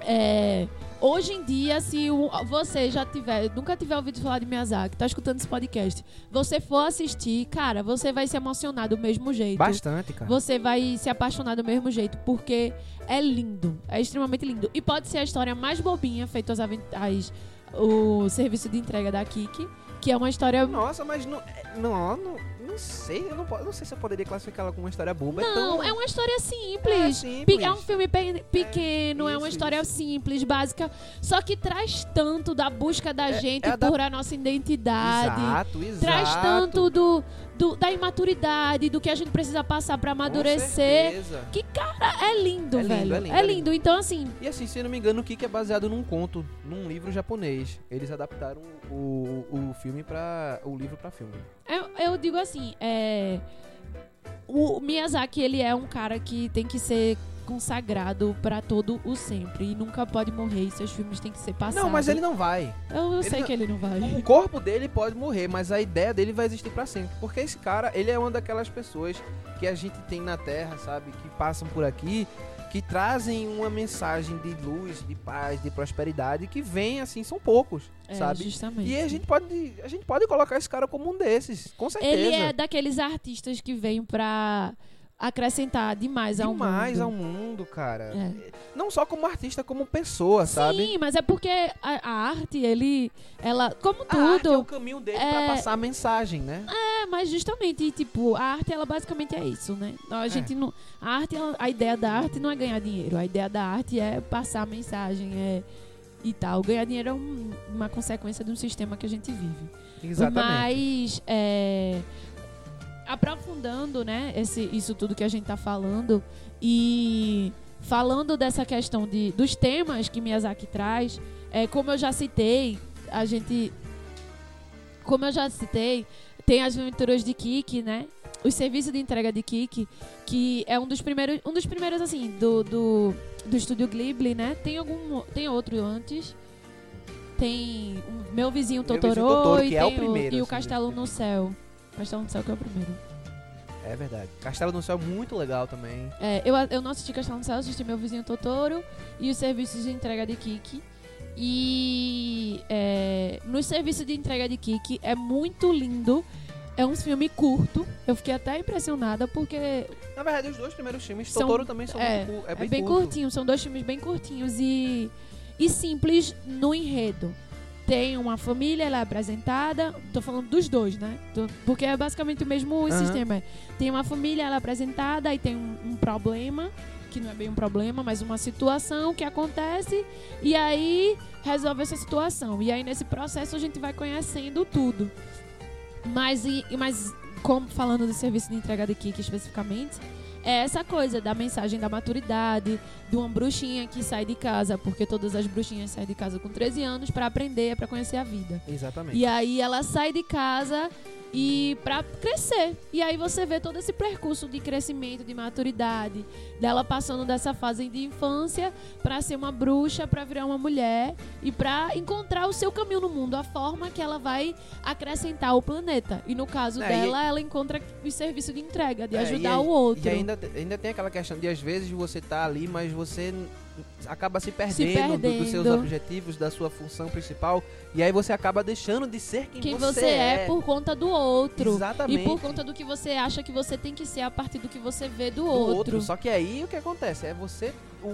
é, hoje em dia, se você já tiver, nunca tiver ouvido falar de Miyazaki, tá escutando esse podcast, você for assistir, cara, você vai se emocionar do mesmo jeito. Bastante, cara. Você vai se apaixonar do mesmo jeito, porque é lindo, é extremamente lindo. E pode ser a história mais bobinha, feito as, as- o serviço de entrega da Kiki, que é uma história. Nossa, mas não, é- não, não, não sei, eu não, não sei se eu poderia classificar ela como uma história boba. Não, tão- é uma história é simples. simples. Pe- É um filme pe- pequeno, é, uma isso, história isso. simples, básica, só que traz tanto da busca da É- gente é a da- por a nossa identidade. Exato, exato. Traz tanto do, do- da imaturidade, do que a gente precisa passar pra Com amadurecer. Que, cara, é lindo, É lindo, velho. é lindo, é lindo. Então, assim, E assim, se eu não me engano, o Kiki é baseado num conto, num livro japonês. Eles adaptaram o, o filme para o livro pra filme. Eu, eu digo assim, é, o Miyazaki ele é um cara que tem que ser consagrado pra todo o sempre e nunca pode morrer. E seus filmes têm que ser passados. Não, mas ele não vai. Eu, eu sei não- que ele não vai. O corpo dele pode morrer, mas a ideia dele vai existir pra sempre. Porque esse cara, ele é uma daquelas pessoas que a gente tem na Terra, sabe? Que passam por aqui, que trazem uma mensagem de luz, de paz, de prosperidade, que vem assim, são poucos, É, sabe? justamente. E a gente pode, a gente pode colocar esse cara como um desses, com certeza. Ele é daqueles artistas que vêm pra acrescentar demais ao mundo. demais ao mundo, cara. É. Não só como artista, como pessoa, sabe? Sim, mas é porque a, a arte, ele, ela, como A arte é o tudo, caminho dele é- pra passar a mensagem, né? é, mas justamente, tipo, a arte, ela basicamente é isso, né? É. A gente não, a arte, a ideia da arte não é ganhar dinheiro, a ideia da arte é passar a mensagem, é e tal. Ganhar dinheiro é um- uma consequência de um sistema que a gente vive. Exatamente. Mas é, aprofundando, né, esse, isso tudo que a gente tá falando e falando dessa questão de, dos temas que Miyazaki traz, é, como eu já citei, a gente. Como eu já citei, tem as aventuras de Kiki, né? Os serviços de entrega de Kiki, que é um dos primeiros, um dos primeiros assim, do, do, do estúdio Ghibli, né? Tem algum, tem outro antes. Tem o Meu Vizinho Meu Totoro, Vizinho Totoro, e, é o primeiro, e o assim, Castelo desse no Céu. Castelo no Céu que é o primeiro. É verdade. Castelo no Céu é muito legal também. É, eu, eu não assisti Castelo no Céu, assisti Meu Vizinho Totoro e os serviços de entrega de Kiki. E é, no serviço de entrega de Kiki é muito lindo. É um filme curto. Eu fiquei até impressionada porque Na verdade, os dois primeiros filmes, São- Totoro também são é, muito é é bem, bem, curto. curtinho. São dois filmes bem curtinhos e, e simples no enredo. Tem uma família, ela é apresentada. Tô falando dos dois, né? Tô- porque é basicamente o mesmo Aham. sistema. Tem uma família, ela é apresentada e tem um, um problema. que não é bem um problema, mas uma situação que acontece e aí resolve essa situação. E aí nesse processo a gente vai conhecendo tudo. Mas, e, mas como falando do serviço de entrega de Kiki especificamente, é essa coisa da mensagem da maturidade, de uma bruxinha que sai de casa, porque todas as bruxinhas saem de casa com 13 anos para aprender, para conhecer a vida. Exatamente. E aí ela sai de casa e para crescer. E aí você vê todo esse percurso de crescimento, de maturidade, dela passando dessa fase de infância para ser uma bruxa, para virar uma mulher e para encontrar o seu caminho no mundo, a forma que ela vai acrescentar o planeta. E no caso É, dela, ela encontra o serviço de entrega, de É, ajudar e, o outro. E ainda, ainda tem aquela questão de às vezes você tá ali, mas você acaba se perdendo, Se do- dos seus perdendo. objetivos, da sua função principal, e aí você acaba deixando de ser quem, quem você é por conta do outro. Exatamente. E por conta do que você acha que você tem que ser a partir do que você vê do, do outro. outro. Só que aí o que acontece é você o,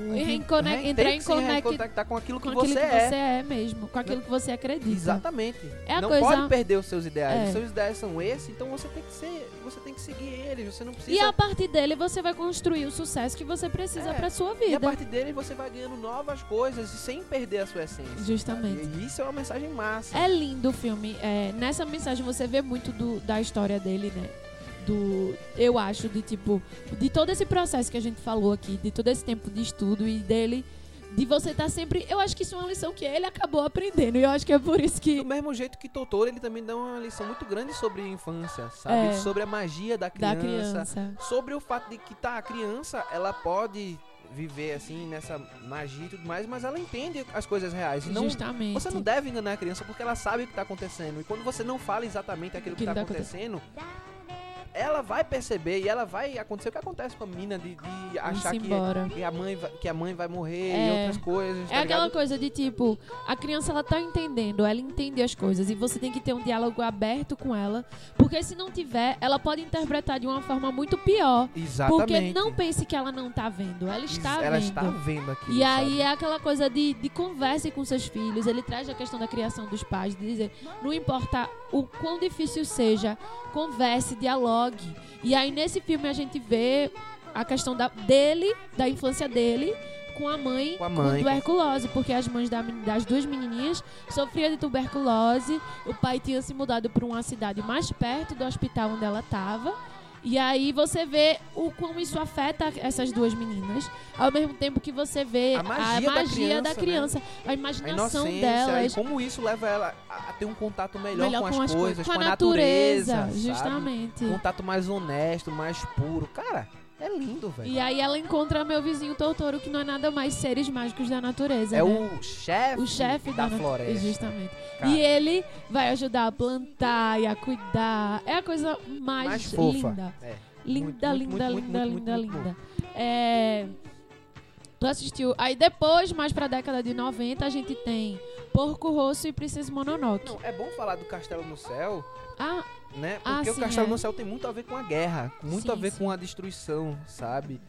né, entrar em que se conec- reconectar com aquilo que Com você aquilo que é. você é mesmo, com aquilo que você acredita. Exatamente. É a não coisa- pode perder os seus ideais. É. Os seus ideais são esses, então você tem que ser, você tem que seguir eles. Você não precisa. E a partir dele você vai construir o sucesso que você precisa É. pra sua E a vida. partir dele você vai ganhando novas coisas sem perder a sua essência. Justamente. E isso é uma mensagem massa. É lindo o filme. É, nessa mensagem você vê muito do- da história dele, né? Do, eu acho, de tipo, de todo esse processo que a gente falou aqui, de todo esse tempo de estudo e dele, de você estar sempre. Eu acho que isso é uma lição que ele acabou aprendendo. E eu acho que é por isso que. Do mesmo jeito que Totoro, ele também dá uma lição muito grande sobre a infância, sabe? É. Sobre a magia da Da criança. criança. Sobre o fato de que, tá, a criança, ela pode viver, assim, nessa magia e tudo mais, mas ela entende as coisas reais. Não, Justamente. você não deve enganar a criança porque ela sabe o que tá acontecendo. E quando você não fala exatamente aquilo que, Que tá tá acontecendo... Ela vai perceber e ela vai acontecer o que acontece com a menina de, de achar que, que a mãe vai, que a mãe vai morrer É. e outras coisas. É tá aquela ligado? coisa de tipo, a criança ela tá entendendo, ela entende as coisas e você tem que ter um diálogo aberto com ela, porque se não tiver, ela pode interpretar de uma forma muito pior. Exatamente. Porque não pense que ela não tá vendo, ela está ela vendo. está vendo aqui. E aí é aquela coisa de, de converse com seus filhos. Ele traz a questão da criação dos pais, de dizer, não importa o quão difícil seja, converse, dialogue. E aí nesse filme a gente vê a questão da, dele, da infância dele, com a mãe Com a mãe. tuberculose, porque as mães da das duas menininhas sofriam de tuberculose. O pai tinha se mudado para uma cidade mais perto do hospital onde ela estava. E aí você vê o como isso afeta essas duas meninas, ao mesmo tempo que você vê A magia da magia da criança, criança, né? a a imaginação inocência delas. e como isso leva ela a a ter um contato melhor, melhor com, as coisas, com a, natureza, natureza, sabe? justamente. Um contato mais honesto, mais puro. Cara, é lindo, velho. E aí ela encontra meu vizinho Totoro, que não é nada mais seres mágicos da natureza. É né? o chefe o chefe da, da, floresta. Justamente. Cara. E ele vai ajudar a plantar e a cuidar. É a coisa mais, mais linda. É. Linda, Muito, linda, muito, linda, muito, linda, muito linda. É... Tu assistiu. Aí depois, mais pra década de 90, a gente tem Porco Rosso e Princesa Mononoke. Não, é bom falar do Castelo no Céu, Ah, né? Ah, Porque o sim, Castelo é. no Céu tem muito a ver com a guerra, muito Sim, a ver sim. com a destruição, sabe?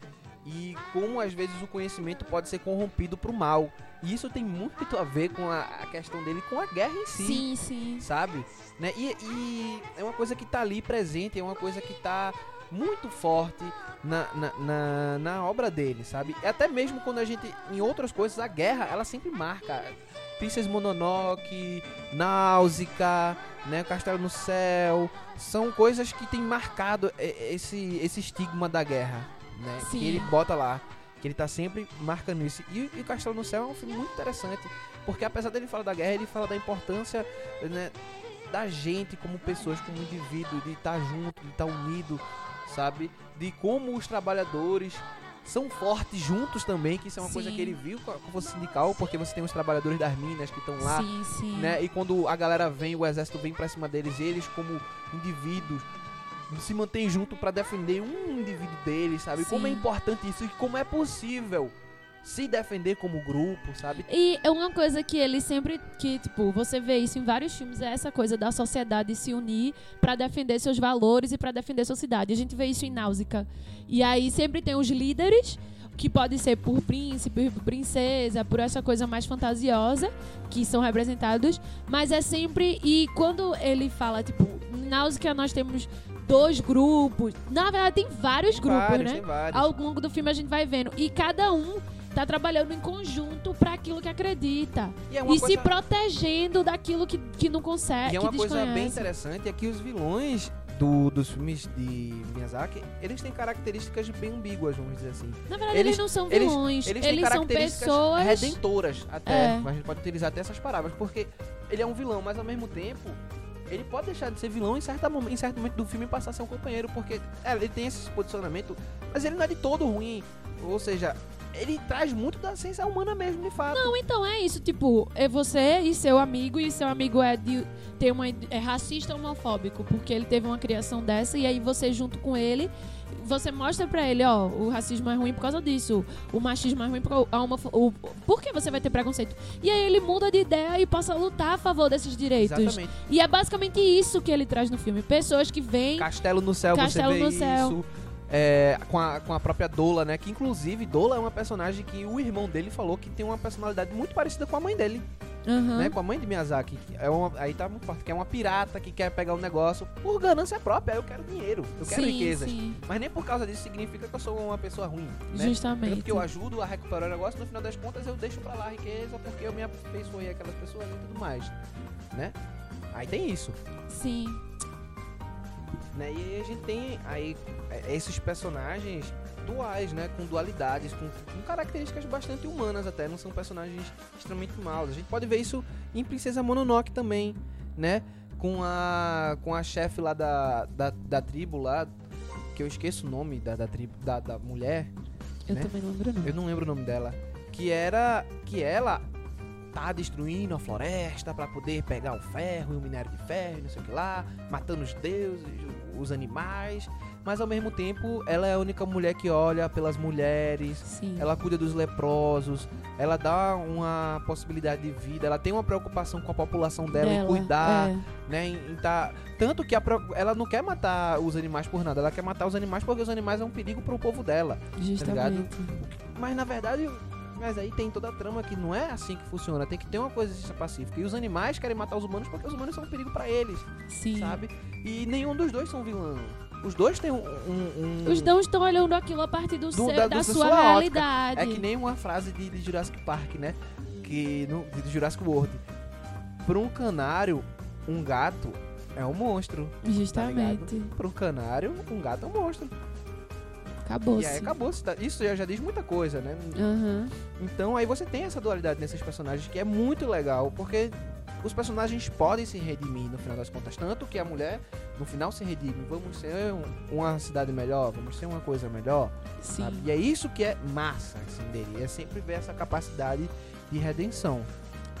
E como às vezes o conhecimento pode ser corrompido pro mal. E isso tem muito a ver com a, a questão dele com a guerra em si. sim, sim. sabe? Né? E, e é uma coisa que tá ali presente, é uma coisa que tá muito forte na, na, na, na obra dele, sabe? E até mesmo quando a gente, em outras coisas, a guerra, ela sempre marca. Princess Mononoke, Náusica, né? Castelo no Céu, são coisas que tem marcado esse, esse estigma da guerra, né? Sim. Que ele bota lá, que ele tá sempre marcando isso. E, e o Castelo no Céu é um filme muito interessante, porque apesar dele falar da guerra, ele fala da importância, né? da gente como pessoas, como indivíduo, de estar junto, de estar unido, sabe? De como os trabalhadores são fortes juntos também, que isso é uma coisa Sim. que ele viu com a força sindical, porque você tem os trabalhadores das minas que estão lá, Sim, sim. né? E quando a galera vem, o exército vem pra cima deles, eles como indivíduos se mantêm junto pra defender um indivíduo deles, sabe? Como é importante isso e como é possível se defender como grupo, sabe? E é uma coisa que ele sempre que tipo, você vê isso em vários filmes é essa coisa da sociedade se unir pra defender seus valores e pra defender sua cidade. A gente vê isso em Náusica. E aí sempre tem os líderes que pode ser por príncipe, por princesa, por essa coisa mais fantasiosa que são representados, mas é sempre e quando ele fala tipo, em Náusica nós temos dois grupos. Na verdade, tem vários grupos, vários, né? Vários. Ao longo do filme a gente vai vendo. E cada um tá trabalhando em conjunto pra aquilo que acredita. E é E se coisa- protegendo daquilo que, que não consegue. E é uma que coisa bem interessante é que os vilões do- dos filmes de Miyazaki, eles têm características bem ambíguas, vamos dizer assim. Na verdade, Eles- eles, não são eles- vilões. Eles, Eles, têm são pessoas. redentoras, até. É. Mas a gente pode utilizar até essas palavras, porque ele é um vilão, mas ao mesmo tempo, ele pode deixar de ser vilão em, certa, em certo momento do filme e passar a ser um companheiro, porque é, ele tem esse posicionamento, mas ele não é de todo ruim. Ou seja, ele traz muito da essência humana mesmo, de fato. Não, então é isso, tipo, é você e seu amigo, e seu amigo é de ter uma é racista homofóbico, porque ele teve uma criação dessa, e aí você junto com ele, você mostra pra ele, ó, o racismo é ruim por causa disso, o machismo é ruim por a homofo- o, por que você vai ter preconceito? E aí ele muda de ideia e passa a lutar a favor desses direitos. Exatamente. E é basicamente isso que ele traz no filme, pessoas que vêm Castelo no Céu, Castelo você vê no isso. É, com, a, com a própria Dola, né? Que inclusive Dola é uma personagem que o irmão dele falou que tem uma personalidade muito parecida com a mãe dele, Aham. né? Com a mãe de Miyazaki. É uma, aí tá muito forte, que é uma pirata que quer pegar um negócio por ganância própria. Eu quero dinheiro, eu quero sim, riquezas. sim, Mas nem por causa disso significa que eu sou uma pessoa ruim, né? justamente. Tanto que eu ajudo a recuperar o negócio, no final das contas eu deixo pra lá a riqueza porque eu me afeiçoei aquelas pessoas e tudo mais, né? Aí tem isso. Sim. Né? E aí a gente tem aí é, esses personagens duais, né? Com dualidades, com, com características bastante humanas até, não são personagens extremamente maus. A gente pode ver isso em Princesa Mononoke também, né? Com a com a chefe lá da, da, da tribo lá, que eu esqueço o nome da, da tribo da, da mulher, Eu Né? também não lembro, não. eu não lembro o nome dela, que era que ela tá destruindo a floresta pra poder pegar o ferro e o minério de ferro, e não sei o que lá, matando os deuses, os animais, mas ao mesmo tempo ela é a única mulher que olha pelas mulheres, Sim. ela cuida dos leprosos, ela dá uma possibilidade de vida, ela tem uma preocupação com a população dela, em Dela, cuidar, é. né, em, em tá tanto que a ela não quer matar os animais por nada, ela quer matar os animais porque os animais é um perigo pro povo dela. Justamente. Mas na verdade, mas aí tem toda a trama que não é assim que funciona. Tem que ter uma coisa pacífica. E os animais querem matar os humanos porque os humanos são um perigo pra eles, Sim. sabe? E nenhum dos dois são vilão. Os dois têm um. um- um- Os dão estão olhando aquilo a partir do Do- seu, da- da, da sua, sua realidade. É que nem uma frase de, de Jurassic Park, né? Que. No, de Jurassic World. Pra um canário, um gato é um monstro. Tá Justamente. ligado? Pra um canário, um gato é um monstro. Acabou. E aí acabou. Isso já, já diz muita coisa, né? Aham. Então aí você tem essa dualidade nesses personagens que é muito legal, porque os personagens podem se redimir no final das contas, tanto que a mulher no final se redime, vamos ser um- uma cidade melhor, vamos ser uma coisa melhor, Sim. sabe? E é isso que é massa assim dele, é sempre ver essa capacidade de redenção.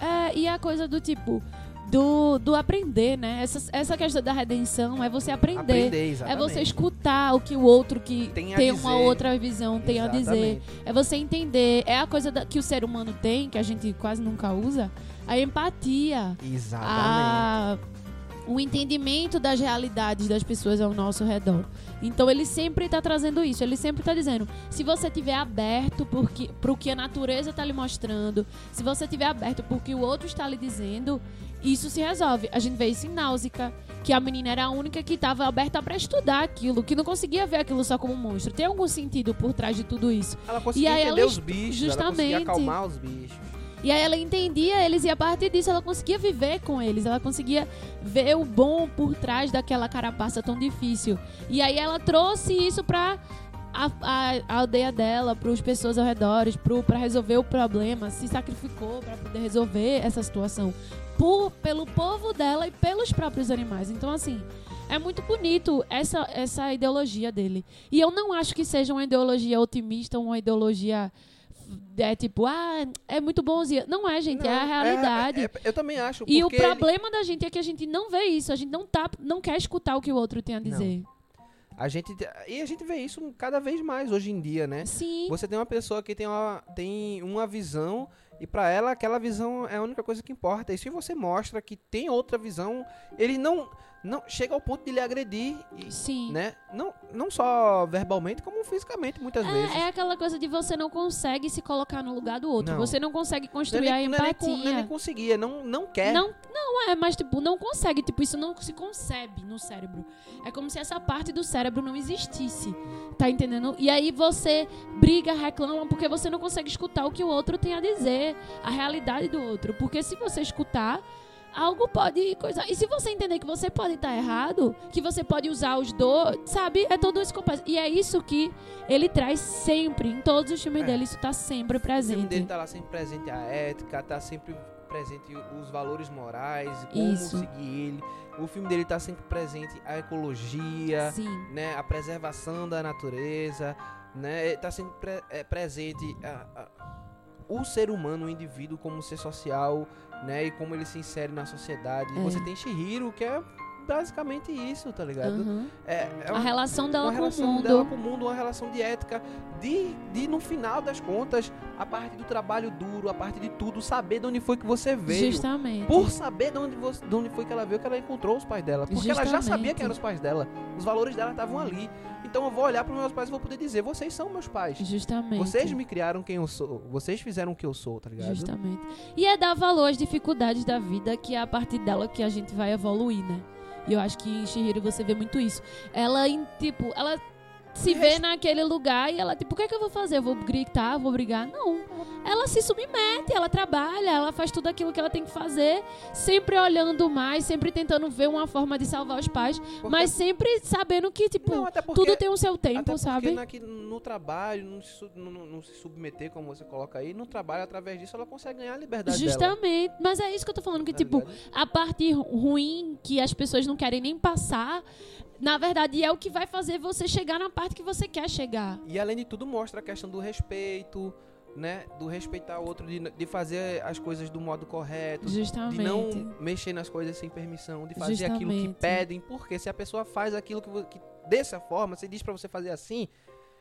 É, e a coisa do tipo, do, do aprender, né? Essa, essa questão da redenção é você aprender. Aprender, É exatamente. você escutar o que o outro que Tem tem, uma outra visão tem a dizer. Exatamente. É você entender. É a coisa da- que o ser humano tem, que a gente quase nunca usa, a empatia. Exatamente. a, o entendimento das realidades das pessoas ao nosso redor. Então ele sempre está trazendo isso, ele sempre está dizendo, se você tiver aberto para o que a natureza está lhe mostrando, se você tiver aberto para o que o outro está lhe dizendo, isso se resolve. A gente vê isso em Náusica, que a menina era a única que estava aberta para estudar aquilo, que não conseguia ver aquilo só como um monstro. Tem algum sentido por trás de tudo isso? Ela conseguia E aí entender ela os bichos, ela conseguia justamente. acalmar os bichos. E aí ela entendia eles e a partir disso ela conseguia viver com eles, ela conseguia ver o bom por trás daquela carapaça tão difícil. E aí ela trouxe isso pra a, a- a aldeia dela, para as pessoas ao redor, para resolver o problema, se sacrificou para poder resolver essa situação por, pelo povo dela e pelos próprios animais. Então assim, é muito bonito essa, essa ideologia dele. E eu não acho que seja uma ideologia otimista, uma ideologia é tipo, ah, é muito bonzinho. Não é, gente, é a Não, realidade. é- é- eu também acho. e o porque ele- problema da gente é que a gente não vê isso, a gente não tá, não quer escutar o que o outro tem a dizer. A gente, e a gente vê isso cada vez mais hoje em dia, né? Sim. Você tem uma pessoa que tem uma, tem uma visão e pra ela aquela visão é a única coisa que importa. E se você mostra que tem outra visão, ele não não chega ao ponto de lhe agredir, e, Sim. né? Não, não só verbalmente, como fisicamente, muitas vezes. É, é aquela coisa de você não consegue se colocar no lugar do outro. Não. Você não consegue Não é construir nem- a não é nem empatia. não é nem conseguia, não, não quer. Não, não é, mas tipo, não consegue. Tipo, isso não se concebe no cérebro. É como se essa parte do cérebro não existisse. Tá entendendo? E aí você briga, reclama, porque você não consegue escutar o que o outro tem a dizer, a realidade do outro. Porque se você escutar, algo pode coisa. E se você entender que você pode estar errado, que você pode usar os dois, sabe? É todo esse compasso. E é isso que ele traz sempre, em todos os filmes É. dele, isso tá sempre O filme dele presente. tá lá sempre presente a ética, tá sempre presente os valores morais, como Isso. seguir ele. O filme dele tá sempre presente a ecologia, Sim. né, a preservação da natureza, né, tá sempre pre- é, presente a- a- o ser humano, o indivíduo como ser social, né, e como ele se insere na sociedade. É. Você tem Shihiro, que é basicamente isso, tá ligado? Aham. É, é A uma- relação dela uma com relação o mundo. dela com o mundo, uma relação de ética, de, de no final das contas, a parte do trabalho duro, a parte de tudo, saber de onde foi que você veio. Justamente. Por saber de onde, você, de onde foi que ela veio, que ela encontrou os pais dela. Porque ela já sabia Justamente. quem eram os pais dela. Os valores dela estavam ali. Então eu vou olhar para meus pais e vou poder dizer: vocês são meus pais. Justamente. Vocês me criaram quem eu sou. Vocês fizeram o que eu sou, tá ligado? Justamente. E é dar valor às dificuldades da vida, que é a partir dela que a gente vai evoluir, né? E eu acho que em Shihiro você vê muito isso. Ela, tipo, ela se vê naquele lugar e ela, tipo, o que é que eu vou fazer? Eu vou gritar, vou brigar? Não. Ela se submete, ela trabalha, ela faz tudo aquilo que ela tem que fazer, sempre olhando mais, sempre tentando ver uma forma de salvar os pais, Porque- mas sempre sabendo que, tipo, Não, até porque, tudo tem o seu até tempo, porque sabe? naqui- no trabalho, não se, não- não- se submeter, como você coloca aí, no trabalho, através disso, ela consegue ganhar a liberdade dela. Justamente. Mas é isso que eu tô falando, que, tá tipo, ligado? a parte ru- ruim que as pessoas não querem nem passar, na verdade é o que vai fazer você chegar na parte que você quer chegar. E além de tudo, mostra a questão do respeito, né? Do respeitar o outro, de, de fazer as coisas do modo correto, Justamente. de não mexer nas coisas sem permissão, de fazer aquilo que Justamente. pedem, porque se a pessoa faz aquilo que, que dessa forma, você diz pra você fazer assim,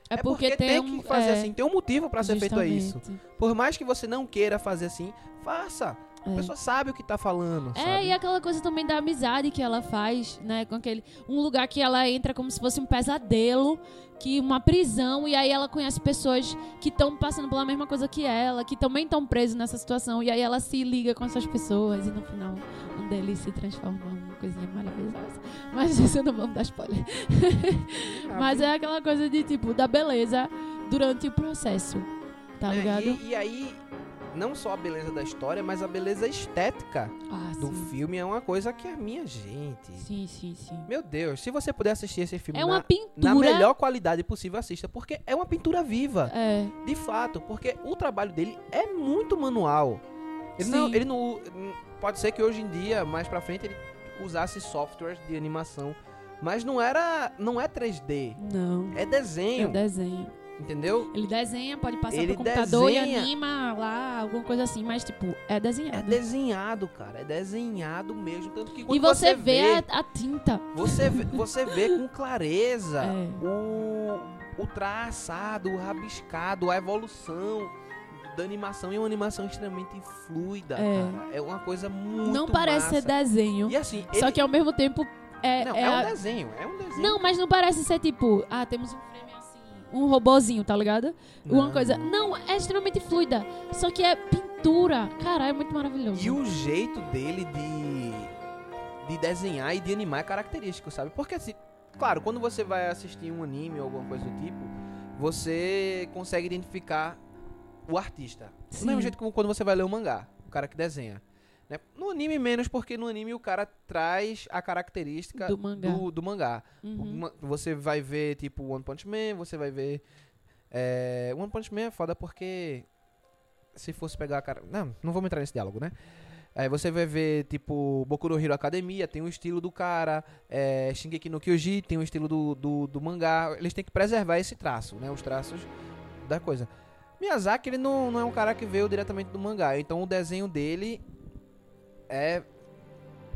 É porque, tem, tem um, que fazer é, assim, tem um motivo pra ser feito a isso. justamente. Por mais que você não queira fazer assim, faça. A É. pessoa sabe o que tá falando, É, sabe? e aquela coisa também da amizade que ela faz, né? Com aquele. Um lugar que ela entra como se fosse um pesadelo, que uma prisão, e aí ela conhece pessoas que estão passando pela mesma coisa que ela, que também estão presos nessa situação, e aí ela se liga com essas pessoas, e no final um deles se transforma numa coisinha maravilhosa. Mas isso eu não vamos dar spoiler. Mas é aquela coisa de tipo, da beleza durante o processo. Tá É, ligado? e, e aí, não só a beleza da história, mas a beleza estética Ah, do sim. filme é uma coisa que é minha gente. Sim, sim, sim. Meu Deus, se você puder assistir esse filme É na, na melhor qualidade possível, assista, porque é uma pintura viva, É, de fato, porque o trabalho dele é muito manual. Ele não, Sim. ele não pode ser que hoje em dia, mais pra frente, ele usasse softwares de animação, mas não era, não é 3D, não. é É desenho, desenho. Entendeu? Ele desenha, pode passar Ele pro computador desenha. e anima lá, alguma coisa assim, mas tipo, é desenhado. É desenhado, cara, é desenhado mesmo, tanto que quando e você, vê, A, a tinta. Você vê, você vê com clareza (laughs) É. o, o traçado, o rabiscado, a evolução da animação. E é uma animação extremamente fluida, É. cara. É uma coisa muito não parece massa. ser desenho. E assim, Só ele- que ao mesmo tempo é. Não, é é, a- um desenho, é um desenho. Não, mas não parece ser tipo, ah, temos um frame um robozinho, tá ligado? Uma Não. coisa. Não, é extremamente fluida. Só que é pintura. Caralho, é muito maravilhoso. E o jeito dele de, de desenhar e de animar é característico, sabe? Porque assim, claro, quando você vai assistir um anime ou alguma coisa do tipo, você consegue identificar o artista. Sim. Do mesmo jeito que quando você vai ler um mangá, o cara que desenha. Né? No anime menos, porque no anime o cara traz a característica Do mangá. do, do mangá. Uhum. Você vai ver, tipo, One Punch Man, você vai ver... É, One Punch Man é foda porque... Se fosse pegar a cara... Não, não vamos entrar nesse diálogo, né? Aí você vai ver, tipo, Boku no Hero Academia, tem o estilo do cara, é, Shingeki no Kyoji, tem o estilo do, do, do mangá. Eles têm que preservar esse traço, né? Os traços da coisa. Miyazaki, ele não, não é um cara que veio diretamente do mangá, então o desenho dele é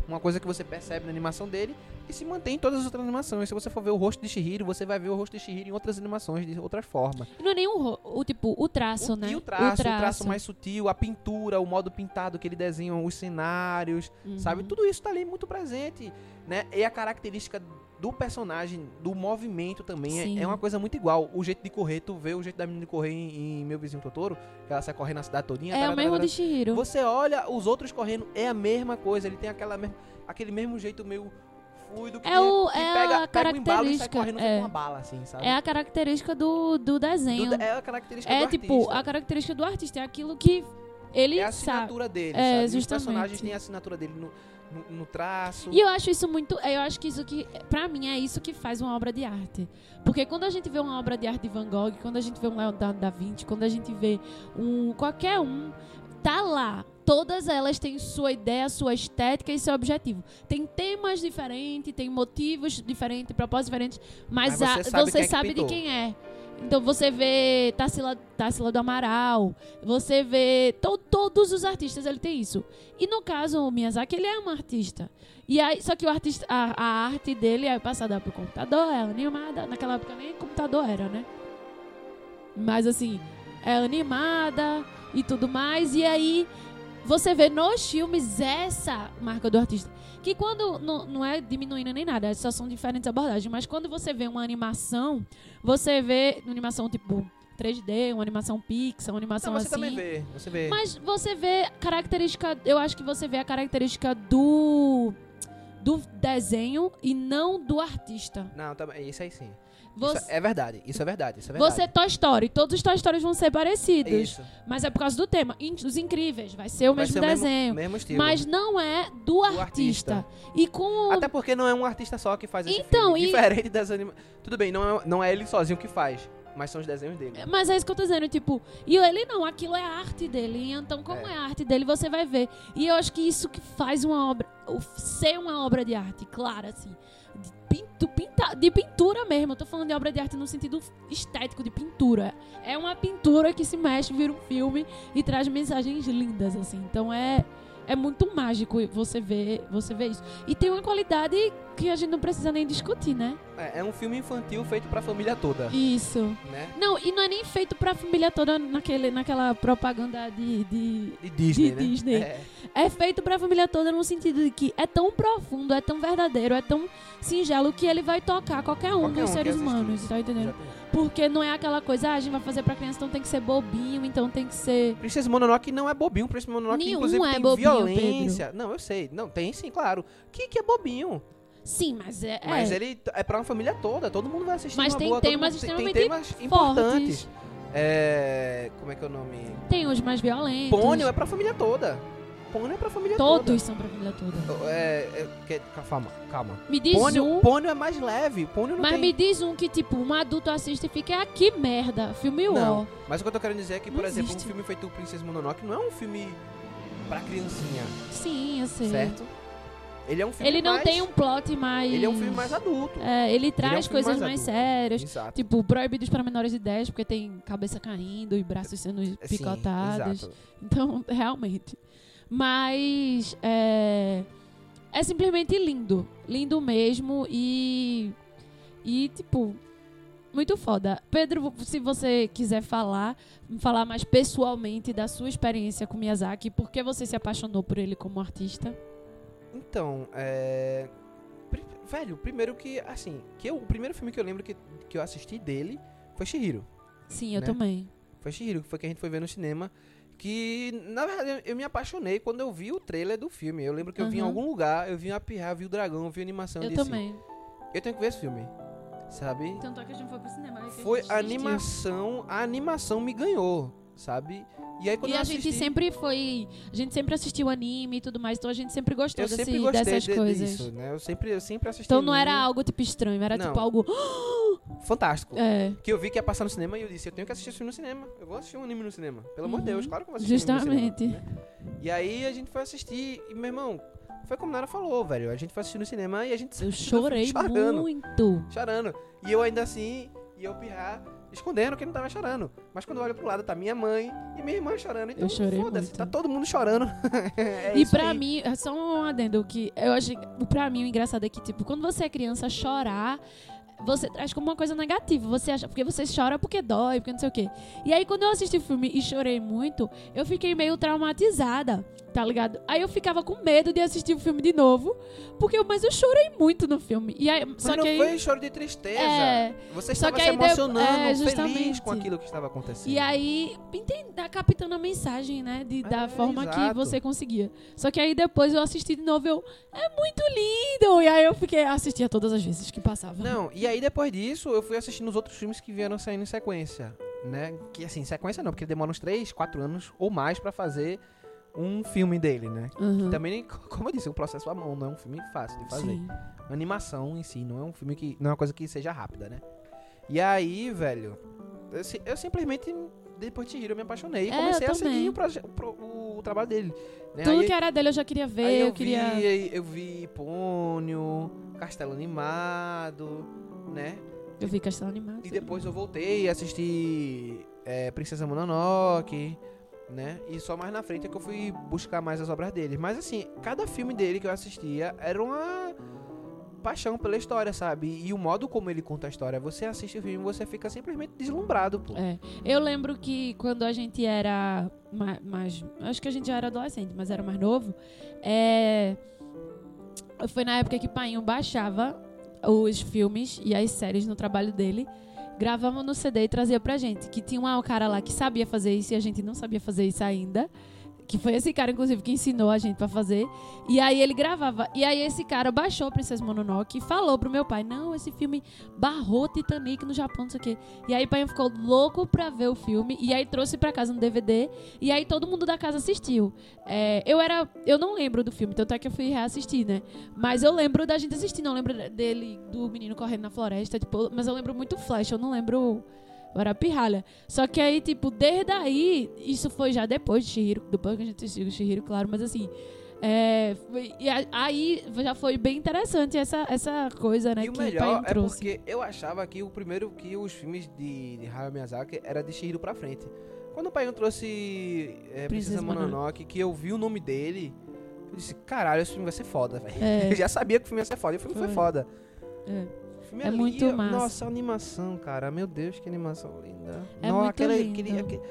uma coisa que você percebe na animação dele e se mantém em todas as outras animações. Se você for ver o rosto de Shihiro, você vai ver o rosto de Shihiro em outras animações, de outra forma. Não é nem o, o tipo, o traço, O- né? E o traço, o traço, mais sutil, a pintura, o modo pintado que ele desenha, os cenários, Uhum. sabe? Tudo isso tá ali muito presente, né? E a característica do personagem, do movimento também, é- é, uma coisa muito igual. O jeito de correr, tu vê o jeito da menina de correr em, em Meu Vizinho Totoro, que ela sai correndo na cidade todinha. É tarará, o mesmo tarará. de Shihiro. Você olha os outros correndo, é a mesma coisa. Ele tem aquela mesma, aquele mesmo jeito meio fluido que, É o- que é pega, a pega um embalo e sai característica, correndo é. com uma bala, assim, sabe? É a característica do, do desenho. Do- é a característica É do tipo, artista. a característica do artista, é aquilo que ele É a sabe. assinatura dele, É, sabe? E Os justamente. personagens têm a assinatura dele no, no, no traço. E eu acho isso muito. Eu acho que isso que. Pra mim, é isso que faz uma obra de arte. Porque quando a gente vê uma obra de arte de Van Gogh, quando a gente vê um Leonardo da Vinci, quando a gente vê um. qualquer um, tá lá. Todas elas têm sua ideia, sua estética e seu objetivo. Tem temas diferentes, tem motivos diferentes, propósitos diferentes, mas, Mas a- você você sabe sabe, quem é que de quem é. Então você vê Tarsila, Tarsila do Amaral, você vê to- todos os artistas, ele tem isso. E no caso, o Miyazaki, ele é um artista. E aí, só que o artista, a, a arte dele é passada pro computador, é animada. Naquela época nem computador era, né? Mas assim, é animada e tudo mais. E aí você vê nos filmes essa marca do artista. Que quando não, não é diminuindo nem nada, só são diferentes abordagens. Mas quando você vê uma animação, você vê uma animação tipo 3D, uma animação Pixar, uma animação Não, você assim. também vê, você vê. Mas você vê característica, eu acho que você vê a característica do do desenho e não do artista. Não, também, isso aí sim. Você, Isso é verdade, isso é verdade, isso é verdade. você Toy Story, todos os Toy Stories vão ser parecidos, Isso. mas é por causa do tema. Os Incríveis vai ser o Vai mesmo ser o mesmo- desenho, mesmo mas não é do, artista. artista. E com Até porque não é um artista só que faz esse Então, filme. e- Diferente das animações. Tudo bem, não é, não é ele sozinho que faz, mas são os desenhos dele. Mas é isso que eu tô dizendo, tipo, e ele não, aquilo é a arte dele. Então, como é. É. a arte dele, você vai ver. E eu acho que isso que faz uma obra, ser uma obra de arte, clara, assim. De, pintu, pinta, de pintura mesmo. Eu tô falando de obra de arte no sentido estético, de pintura. É uma pintura que se mexe, vira um filme e traz mensagens lindas, assim. Então é. É muito mágico você ver, você ver isso. E tem uma qualidade que a gente não precisa nem discutir, né? É, é um filme infantil feito pra família toda, Isso. né? Não, e não é nem feito pra família toda naquele, naquela propaganda de, de. De Disney, De né? Disney. É, É feito pra família toda no sentido de que é tão profundo, é tão verdadeiro, é tão singelo que ele vai tocar qualquer um Qualquer dos um seres humanos, tá entendendo? exatamente. Porque não é aquela coisa, ah, a gente vai fazer pra criança, então tem que ser bobinho, então tem que ser. Princesa Mononoke não é bobinho, Princesa Mononoke Nenhum inclusive é tem bobinho, violência. Não, eu sei. Não, tem sim, claro. Que que é bobinho? Sim, mas é. Mas é. ele é pra uma família toda, todo mundo vai assistir Mas tem boa, temas mundo- extremamente tem temas importantes. É, como é que é o nome? Tem os mais violentos. Pônio é pra família toda. Pônio é pra família Todos são pra família toda. toda. É, é, calma, calma. Me diz Pônio, um. pônio é mais leve. Pônio não Mas tem... me diz um que, tipo, um adulto assiste e fica, ah, que merda. Filme Não, ó. mas o que eu tô querendo dizer é que, por Não exemplo, existe. um filme feito Princesa Mononoke não é um filme pra criancinha, Sim, eu sei. certo? Ele é um filme Ele não mais... tem um plot mais. Ele é um filme mais adulto. É, ele traz filme coisas mais mais, sérias. Exato. Tipo, proibidos para menores de 10, porque tem cabeça caindo e braços sendo Sim, picotados. exato. Então, (laughs) realmente. Mas é, é simplesmente lindo. Lindo mesmo e. E, tipo, muito foda. Pedro, se você quiser falar, falar mais pessoalmente da sua experiência com Miyazaki, por que você se apaixonou por ele como artista? Então, é... Velho, primeiro que, assim, que eu, o primeiro filme que eu lembro que, que eu assisti dele foi Shihiro. Sim, eu Né? também. Foi Shihiro, que foi que a gente foi ver no cinema. Que, na verdade, eu, me apaixonei quando eu vi o trailer do filme. Eu lembro que eu vi em algum lugar, eu vi uma pirra, vi o dragão, vi a animação. Eu disse, também. Eu tenho que ver esse filme, sabe? Tanto é que a gente foi pro cinema. né, que Foi a animação, a animação me ganhou, sabe? E aí quando E a gente assisti, sempre foi. A gente sempre assistiu anime e tudo mais, então a gente sempre gostou eu desse- sempre gostei dessas de- coisas. disso, né? Eu sempre, eu sempre assisti Então não era anime. algo tipo estranho, era Não. tipo algo. (gasps) fantástico. É, Que eu vi que ia passar no cinema e eu disse, eu tenho que assistir filme no cinema. Eu vou assistir um anime no cinema. Pelo amor de Uhum. Deus, claro que eu vou assistir um anime Justamente. cinema, né? E aí a gente foi assistir e, meu irmão, foi como Nara falou, velho. A gente foi assistir no cinema e a gente eu (laughs) chorei chorando. muito. Chorando. E eu ainda assim, e eu pirrar escondendo que não tava chorando. Mas quando eu olho pro lado, tá minha mãe e minha irmã chorando. Então, foda-se, tá todo mundo chorando. (laughs) É e pra aí. mim, é só um adendo que eu acho. Pra mim, o engraçado é que, tipo, quando você é criança, chorar. Você traz como uma coisa negativa. Você acha. Porque você chora porque dói, porque não sei o quê. E aí, quando eu assisti o filme e chorei muito, eu fiquei meio traumatizada, tá ligado? Aí eu ficava com medo de assistir o filme de novo. Porque eu, mas eu chorei muito no filme. E aí, Mas só não que aí, foi choro de tristeza. É, Você estava se emocionando, é, feliz com aquilo que estava acontecendo. E aí, entende, tá captando a mensagem, né? De, da É, forma que você conseguia. Só que aí depois eu assisti de novo, eu. É muito lindo! E aí eu fiquei, assistia todas as vezes que passava. Não, e aí depois disso, eu fui assistindo os outros filmes que vieram saindo em sequência, né? Que assim, sequência não, porque demora uns 3, 4 anos ou mais pra fazer um filme dele, né? Uhum. Também, (laughs) como eu disse, é um processo à mão, não é um filme fácil de fazer. Sim. A animação em si, não é um filme que. Não é uma coisa que seja rápida, né? E aí, velho, eu, eu simplesmente, depois de Hiro, eu me apaixonei e É, comecei a seguir o, proje- o pro- o trabalho dele. Né? Tudo Aí- que era dele eu já queria ver, eu, eu, queria. vi, eu vi Pônio, Castelo Animado, né? Eu vi Castelo Animado. E depois eu voltei a assistir é, Princesa Mononoke, né? E só mais na frente é que eu fui buscar mais as obras dele. Mas assim, cada filme dele que eu assistia era uma paixão pela história, sabe? E o modo como ele conta a história, você assiste o filme você fica simplesmente deslumbrado, pô. É. Eu lembro que quando a gente era ma- mais. Acho que a gente já era adolescente, mas era mais novo. É, foi na época que Painho baixava os filmes e as séries no trabalho dele. Gravava no CD e trazia pra gente. Que tinha um cara lá que sabia fazer isso e a gente não sabia fazer isso ainda. Que foi esse cara, inclusive, que ensinou a gente pra fazer. E aí ele gravava. E aí esse cara baixou Princesa Mononoke e falou pro meu pai: Não, esse filme barrou Titanic no Japão, não sei o quê. E aí o pai ficou louco pra ver o filme. E aí trouxe pra casa no DVD. E aí todo mundo da casa assistiu. É, eu era. Eu não lembro do filme, tanto é que eu fui reassistir, né? Mas eu lembro da gente assistindo. Eu lembro dele, do menino correndo na floresta. Tipo, mas eu lembro muito Flash, eu não lembro. Eu era pirralha. Só que aí, tipo, desde aí, isso foi já depois de Shihiro, depois que a gente assistiu o Shihiro, claro, mas assim. É, foi- e aí já foi bem interessante essa, essa coisa, né? E o melhor é porque eu achava que o primeiro que os filmes de, de Hayao Miyazaki era de Shihiro pra frente. Quando o pai trouxe é, Princesa Princesa Mononoke, que eu vi o nome dele, eu disse, caralho, esse filme vai ser foda, velho. É. Eu (laughs) já sabia que o filme ia ser foda, e o filme foi, Foi. foda. É. Filme É li- muito e, massa. Nossa, a animação, cara, meu Deus, que animação linda. É Nossa, muito aquela- lindo. aquele- aquele-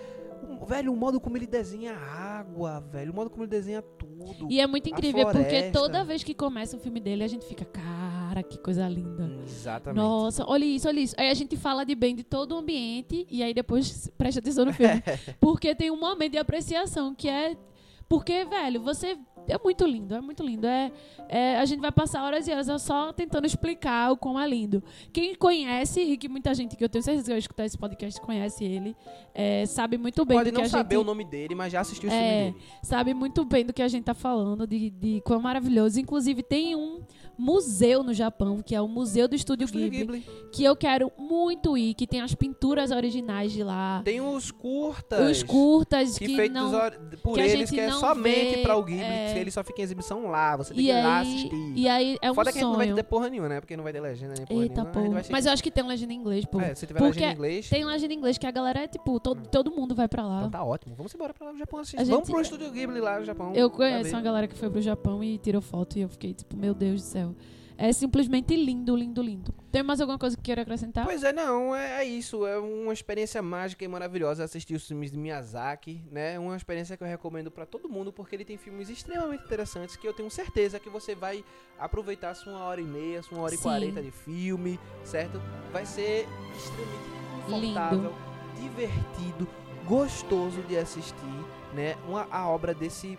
velho, o modo como ele desenha a água, velho, o modo como ele desenha tudo. E é muito incrível, porque toda vez que começa o filme dele, a gente fica, cara, que coisa linda. Exatamente. Nossa, olha isso, olha isso. Aí a gente fala de bem de todo o ambiente e aí depois presta atenção no filme. (laughs) porque tem um momento de apreciação que é. Porque, velho, você. É muito lindo, é muito lindo. É, é, a gente vai passar horas e horas só tentando explicar o quão é lindo. Quem conhece, e que muita gente que eu tenho certeza que vai escutar esse podcast conhece ele, é, sabe muito bem Pode do que não a saber gente o nome dele, mas já assistiu o É, filme dele. sabe muito bem do que a gente tá falando, de, de quão maravilhoso. Inclusive, tem um museu no Japão, que é o Museu do Estúdio Estúdio Ghibli, Ghibli. que eu quero muito ir, que tem as pinturas originais de lá, Tem os curtas. os curtas que, que, feitos não... or- por que eles, gente que é somente pra o Ghibli, é. que ele só fica em exibição lá, você tem E que ir lá aí, assistir. e aí é um Foda que a gente não vai sonho. ter porra nenhuma, né? Porque não vai ter legenda nem porra Eita, nenhuma. a pô. gente vai assistir- Mas eu acho que tem legenda em inglês, pô. É, se tiver Porque legenda em inglês, Tem legenda em inglês que a galera é tipo, todo, todo mundo vai pra lá. então tá ótimo. Vamos embora pra lá no Japão assistir. A Vamos gente- pro Estúdio Ghibli lá no Japão. Eu conheço uma galera que foi pro Japão e tirou foto e eu fiquei tipo, meu Deus do céu. É simplesmente lindo, lindo, lindo. Tem mais alguma coisa que queira acrescentar? Pois é, não, é, é isso. É uma experiência mágica e maravilhosa assistir os filmes de Miyazaki, né? Uma experiência que eu recomendo pra todo mundo, porque ele tem filmes extremamente interessantes que eu tenho certeza que você vai aproveitar sua hora e meia, sua hora e quarenta de filme, certo? Vai ser extremamente confortável, divertido, gostoso de assistir, né? Uma, a obra desse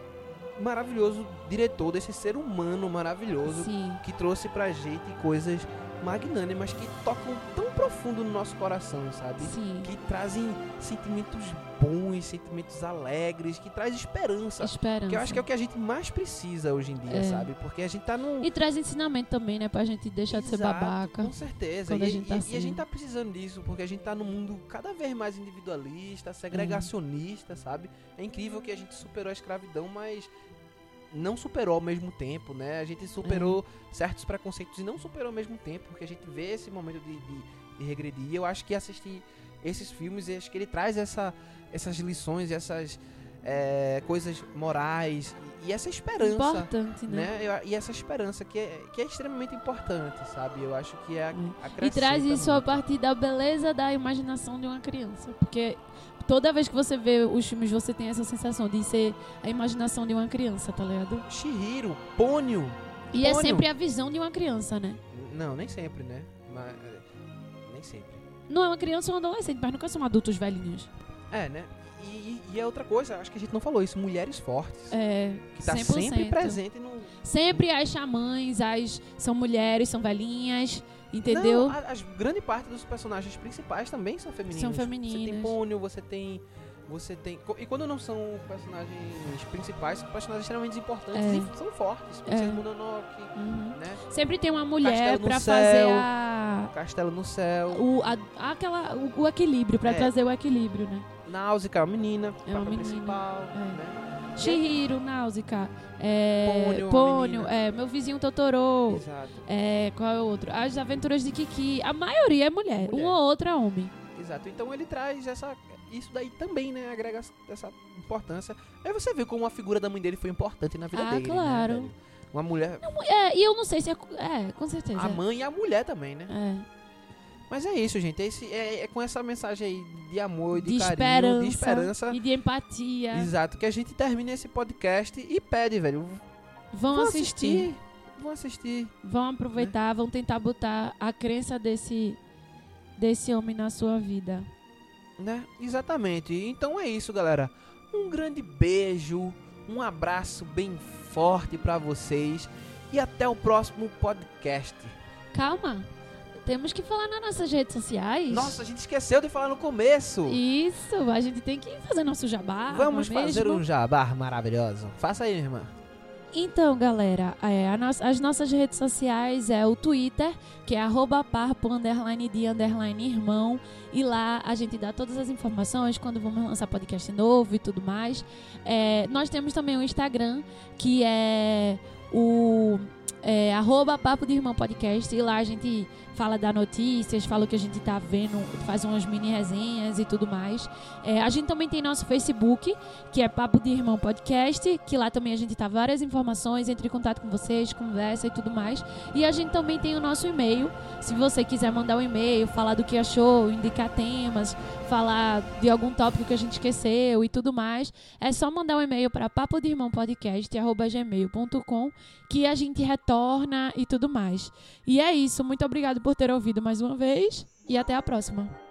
maravilhoso diretor, desse ser humano maravilhoso Sim. que trouxe pra gente coisas magnânimas que tocam tão profundo no nosso coração, sabe? Sim. Que trazem sentimentos bons, sentimentos alegres, que traz esperança. Esperança. Que eu acho que é o que a gente mais precisa hoje em dia, É. sabe? Porque a gente tá num. E traz ensinamento também, né? Pra gente deixar de ser Exato, babaca. Com certeza. quando E, a gente tá e- e assim. a gente tá precisando disso, porque a gente tá num mundo cada vez mais individualista, segregacionista, sabe? É incrível que a gente superou a escravidão, mas não superou ao mesmo tempo, né? A gente superou certos preconceitos e não superou ao mesmo tempo, porque a gente vê esse momento de, de, de regredir. E eu acho que assistir esses filmes, acho que ele traz essa, essas lições, essas é, coisas morais e, e essa esperança. Importante, né? Né? E essa esperança que é, que é extremamente importante, sabe? Eu acho que é Hum. E acrescenta traz isso a muito. partir da beleza da imaginação de uma criança. Porque toda vez que você vê os filmes, você tem essa sensação de ser a imaginação de uma criança, tá ligado? Shihiro, Pônio. E é Pônio. sempre a visão de uma criança, né? Não, nem sempre, né? Mas, é, nem sempre. Não é uma criança ou um adolescente, mas nunca são adultos velhinhos. É, né? E, e é outra coisa, acho que a gente não falou isso, mulheres fortes. É, que tá 100%. sempre presente no. Sempre as xamãs, as são mulheres, são velhinhas, entendeu? Não, a, as grande parte dos personagens principais também são femininos. São Você femininas. tem Pônio, você tem. Você tem. E quando não são personagens principais, são personagens extremamente importantes É. e são fortes. É. Princesa Mononoke, Uhum. né? Sempre tem uma mulher Céu. fazer a, Castelo no Céu. o, a- aquela, o, o equilíbrio, pra É. trazer o equilíbrio, né? Náusica, é uma menina. É uma menina, principal, é. né? Shihiro, Náusica, é, Pônio, Pônio, é, meu vizinho Totoro, Exato. é, qual é o outro? As Aventuras de Kiki. A maioria é mulher, Mulher. um ou outro é homem. Exato. Então ele traz essa. Isso daí também, né? Agrega essa importância. Aí você vê como a figura da mãe dele foi importante na vida Ah, dele. né, claro. velho? uma mulher. É, e eu não sei se é. É, com certeza. A mãe e a mulher também, né? É. Mas é isso, gente. Esse, é, é com essa mensagem aí de amor, de, De, carinho, esperança, de esperança. e de empatia. Exato, que a gente termina esse podcast e pede, velho. Vão Vão assistir. assistir. Vão assistir. Vão aproveitar, vão tentar botar a crença desse, desse homem na sua vida. Né? Exatamente. Então é isso, galera. Um grande beijo, um abraço bem forte pra vocês e até o próximo podcast. Calma, temos que falar nas nossas redes sociais. Nossa, a gente esqueceu de falar no começo. Isso, a gente tem que fazer nosso jabá. Vamos é fazer mesmo? um jabá maravilhoso. Faça aí, irmã. Então, galera, é, a nos- as nossas redes sociais é o Twitter, que é arroba parpo, underline de, underline irmão. E lá a gente dá todas as informações quando vamos lançar podcast novo e tudo mais. É, nós temos também o Instagram, que é o é, arroba papo de irmão podcast. E lá a gente fala da notícias, fala o que a gente tá vendo, faz umas mini resenhas e tudo mais. É, a gente também tem nosso Facebook, que é Papo de Irmão Podcast, que lá também a gente tá várias informações, entre em contato com vocês, conversa e tudo mais. E a gente também tem o nosso e-mail, se você quiser mandar um e-mail, falar do que achou, indicar temas, falar de algum tópico que a gente esqueceu e tudo mais, é só mandar um e-mail para papo de irmão podcast@gmail.com que a gente retorna e tudo mais. E é isso, muito obrigado por ter ouvido mais uma vez e até a próxima.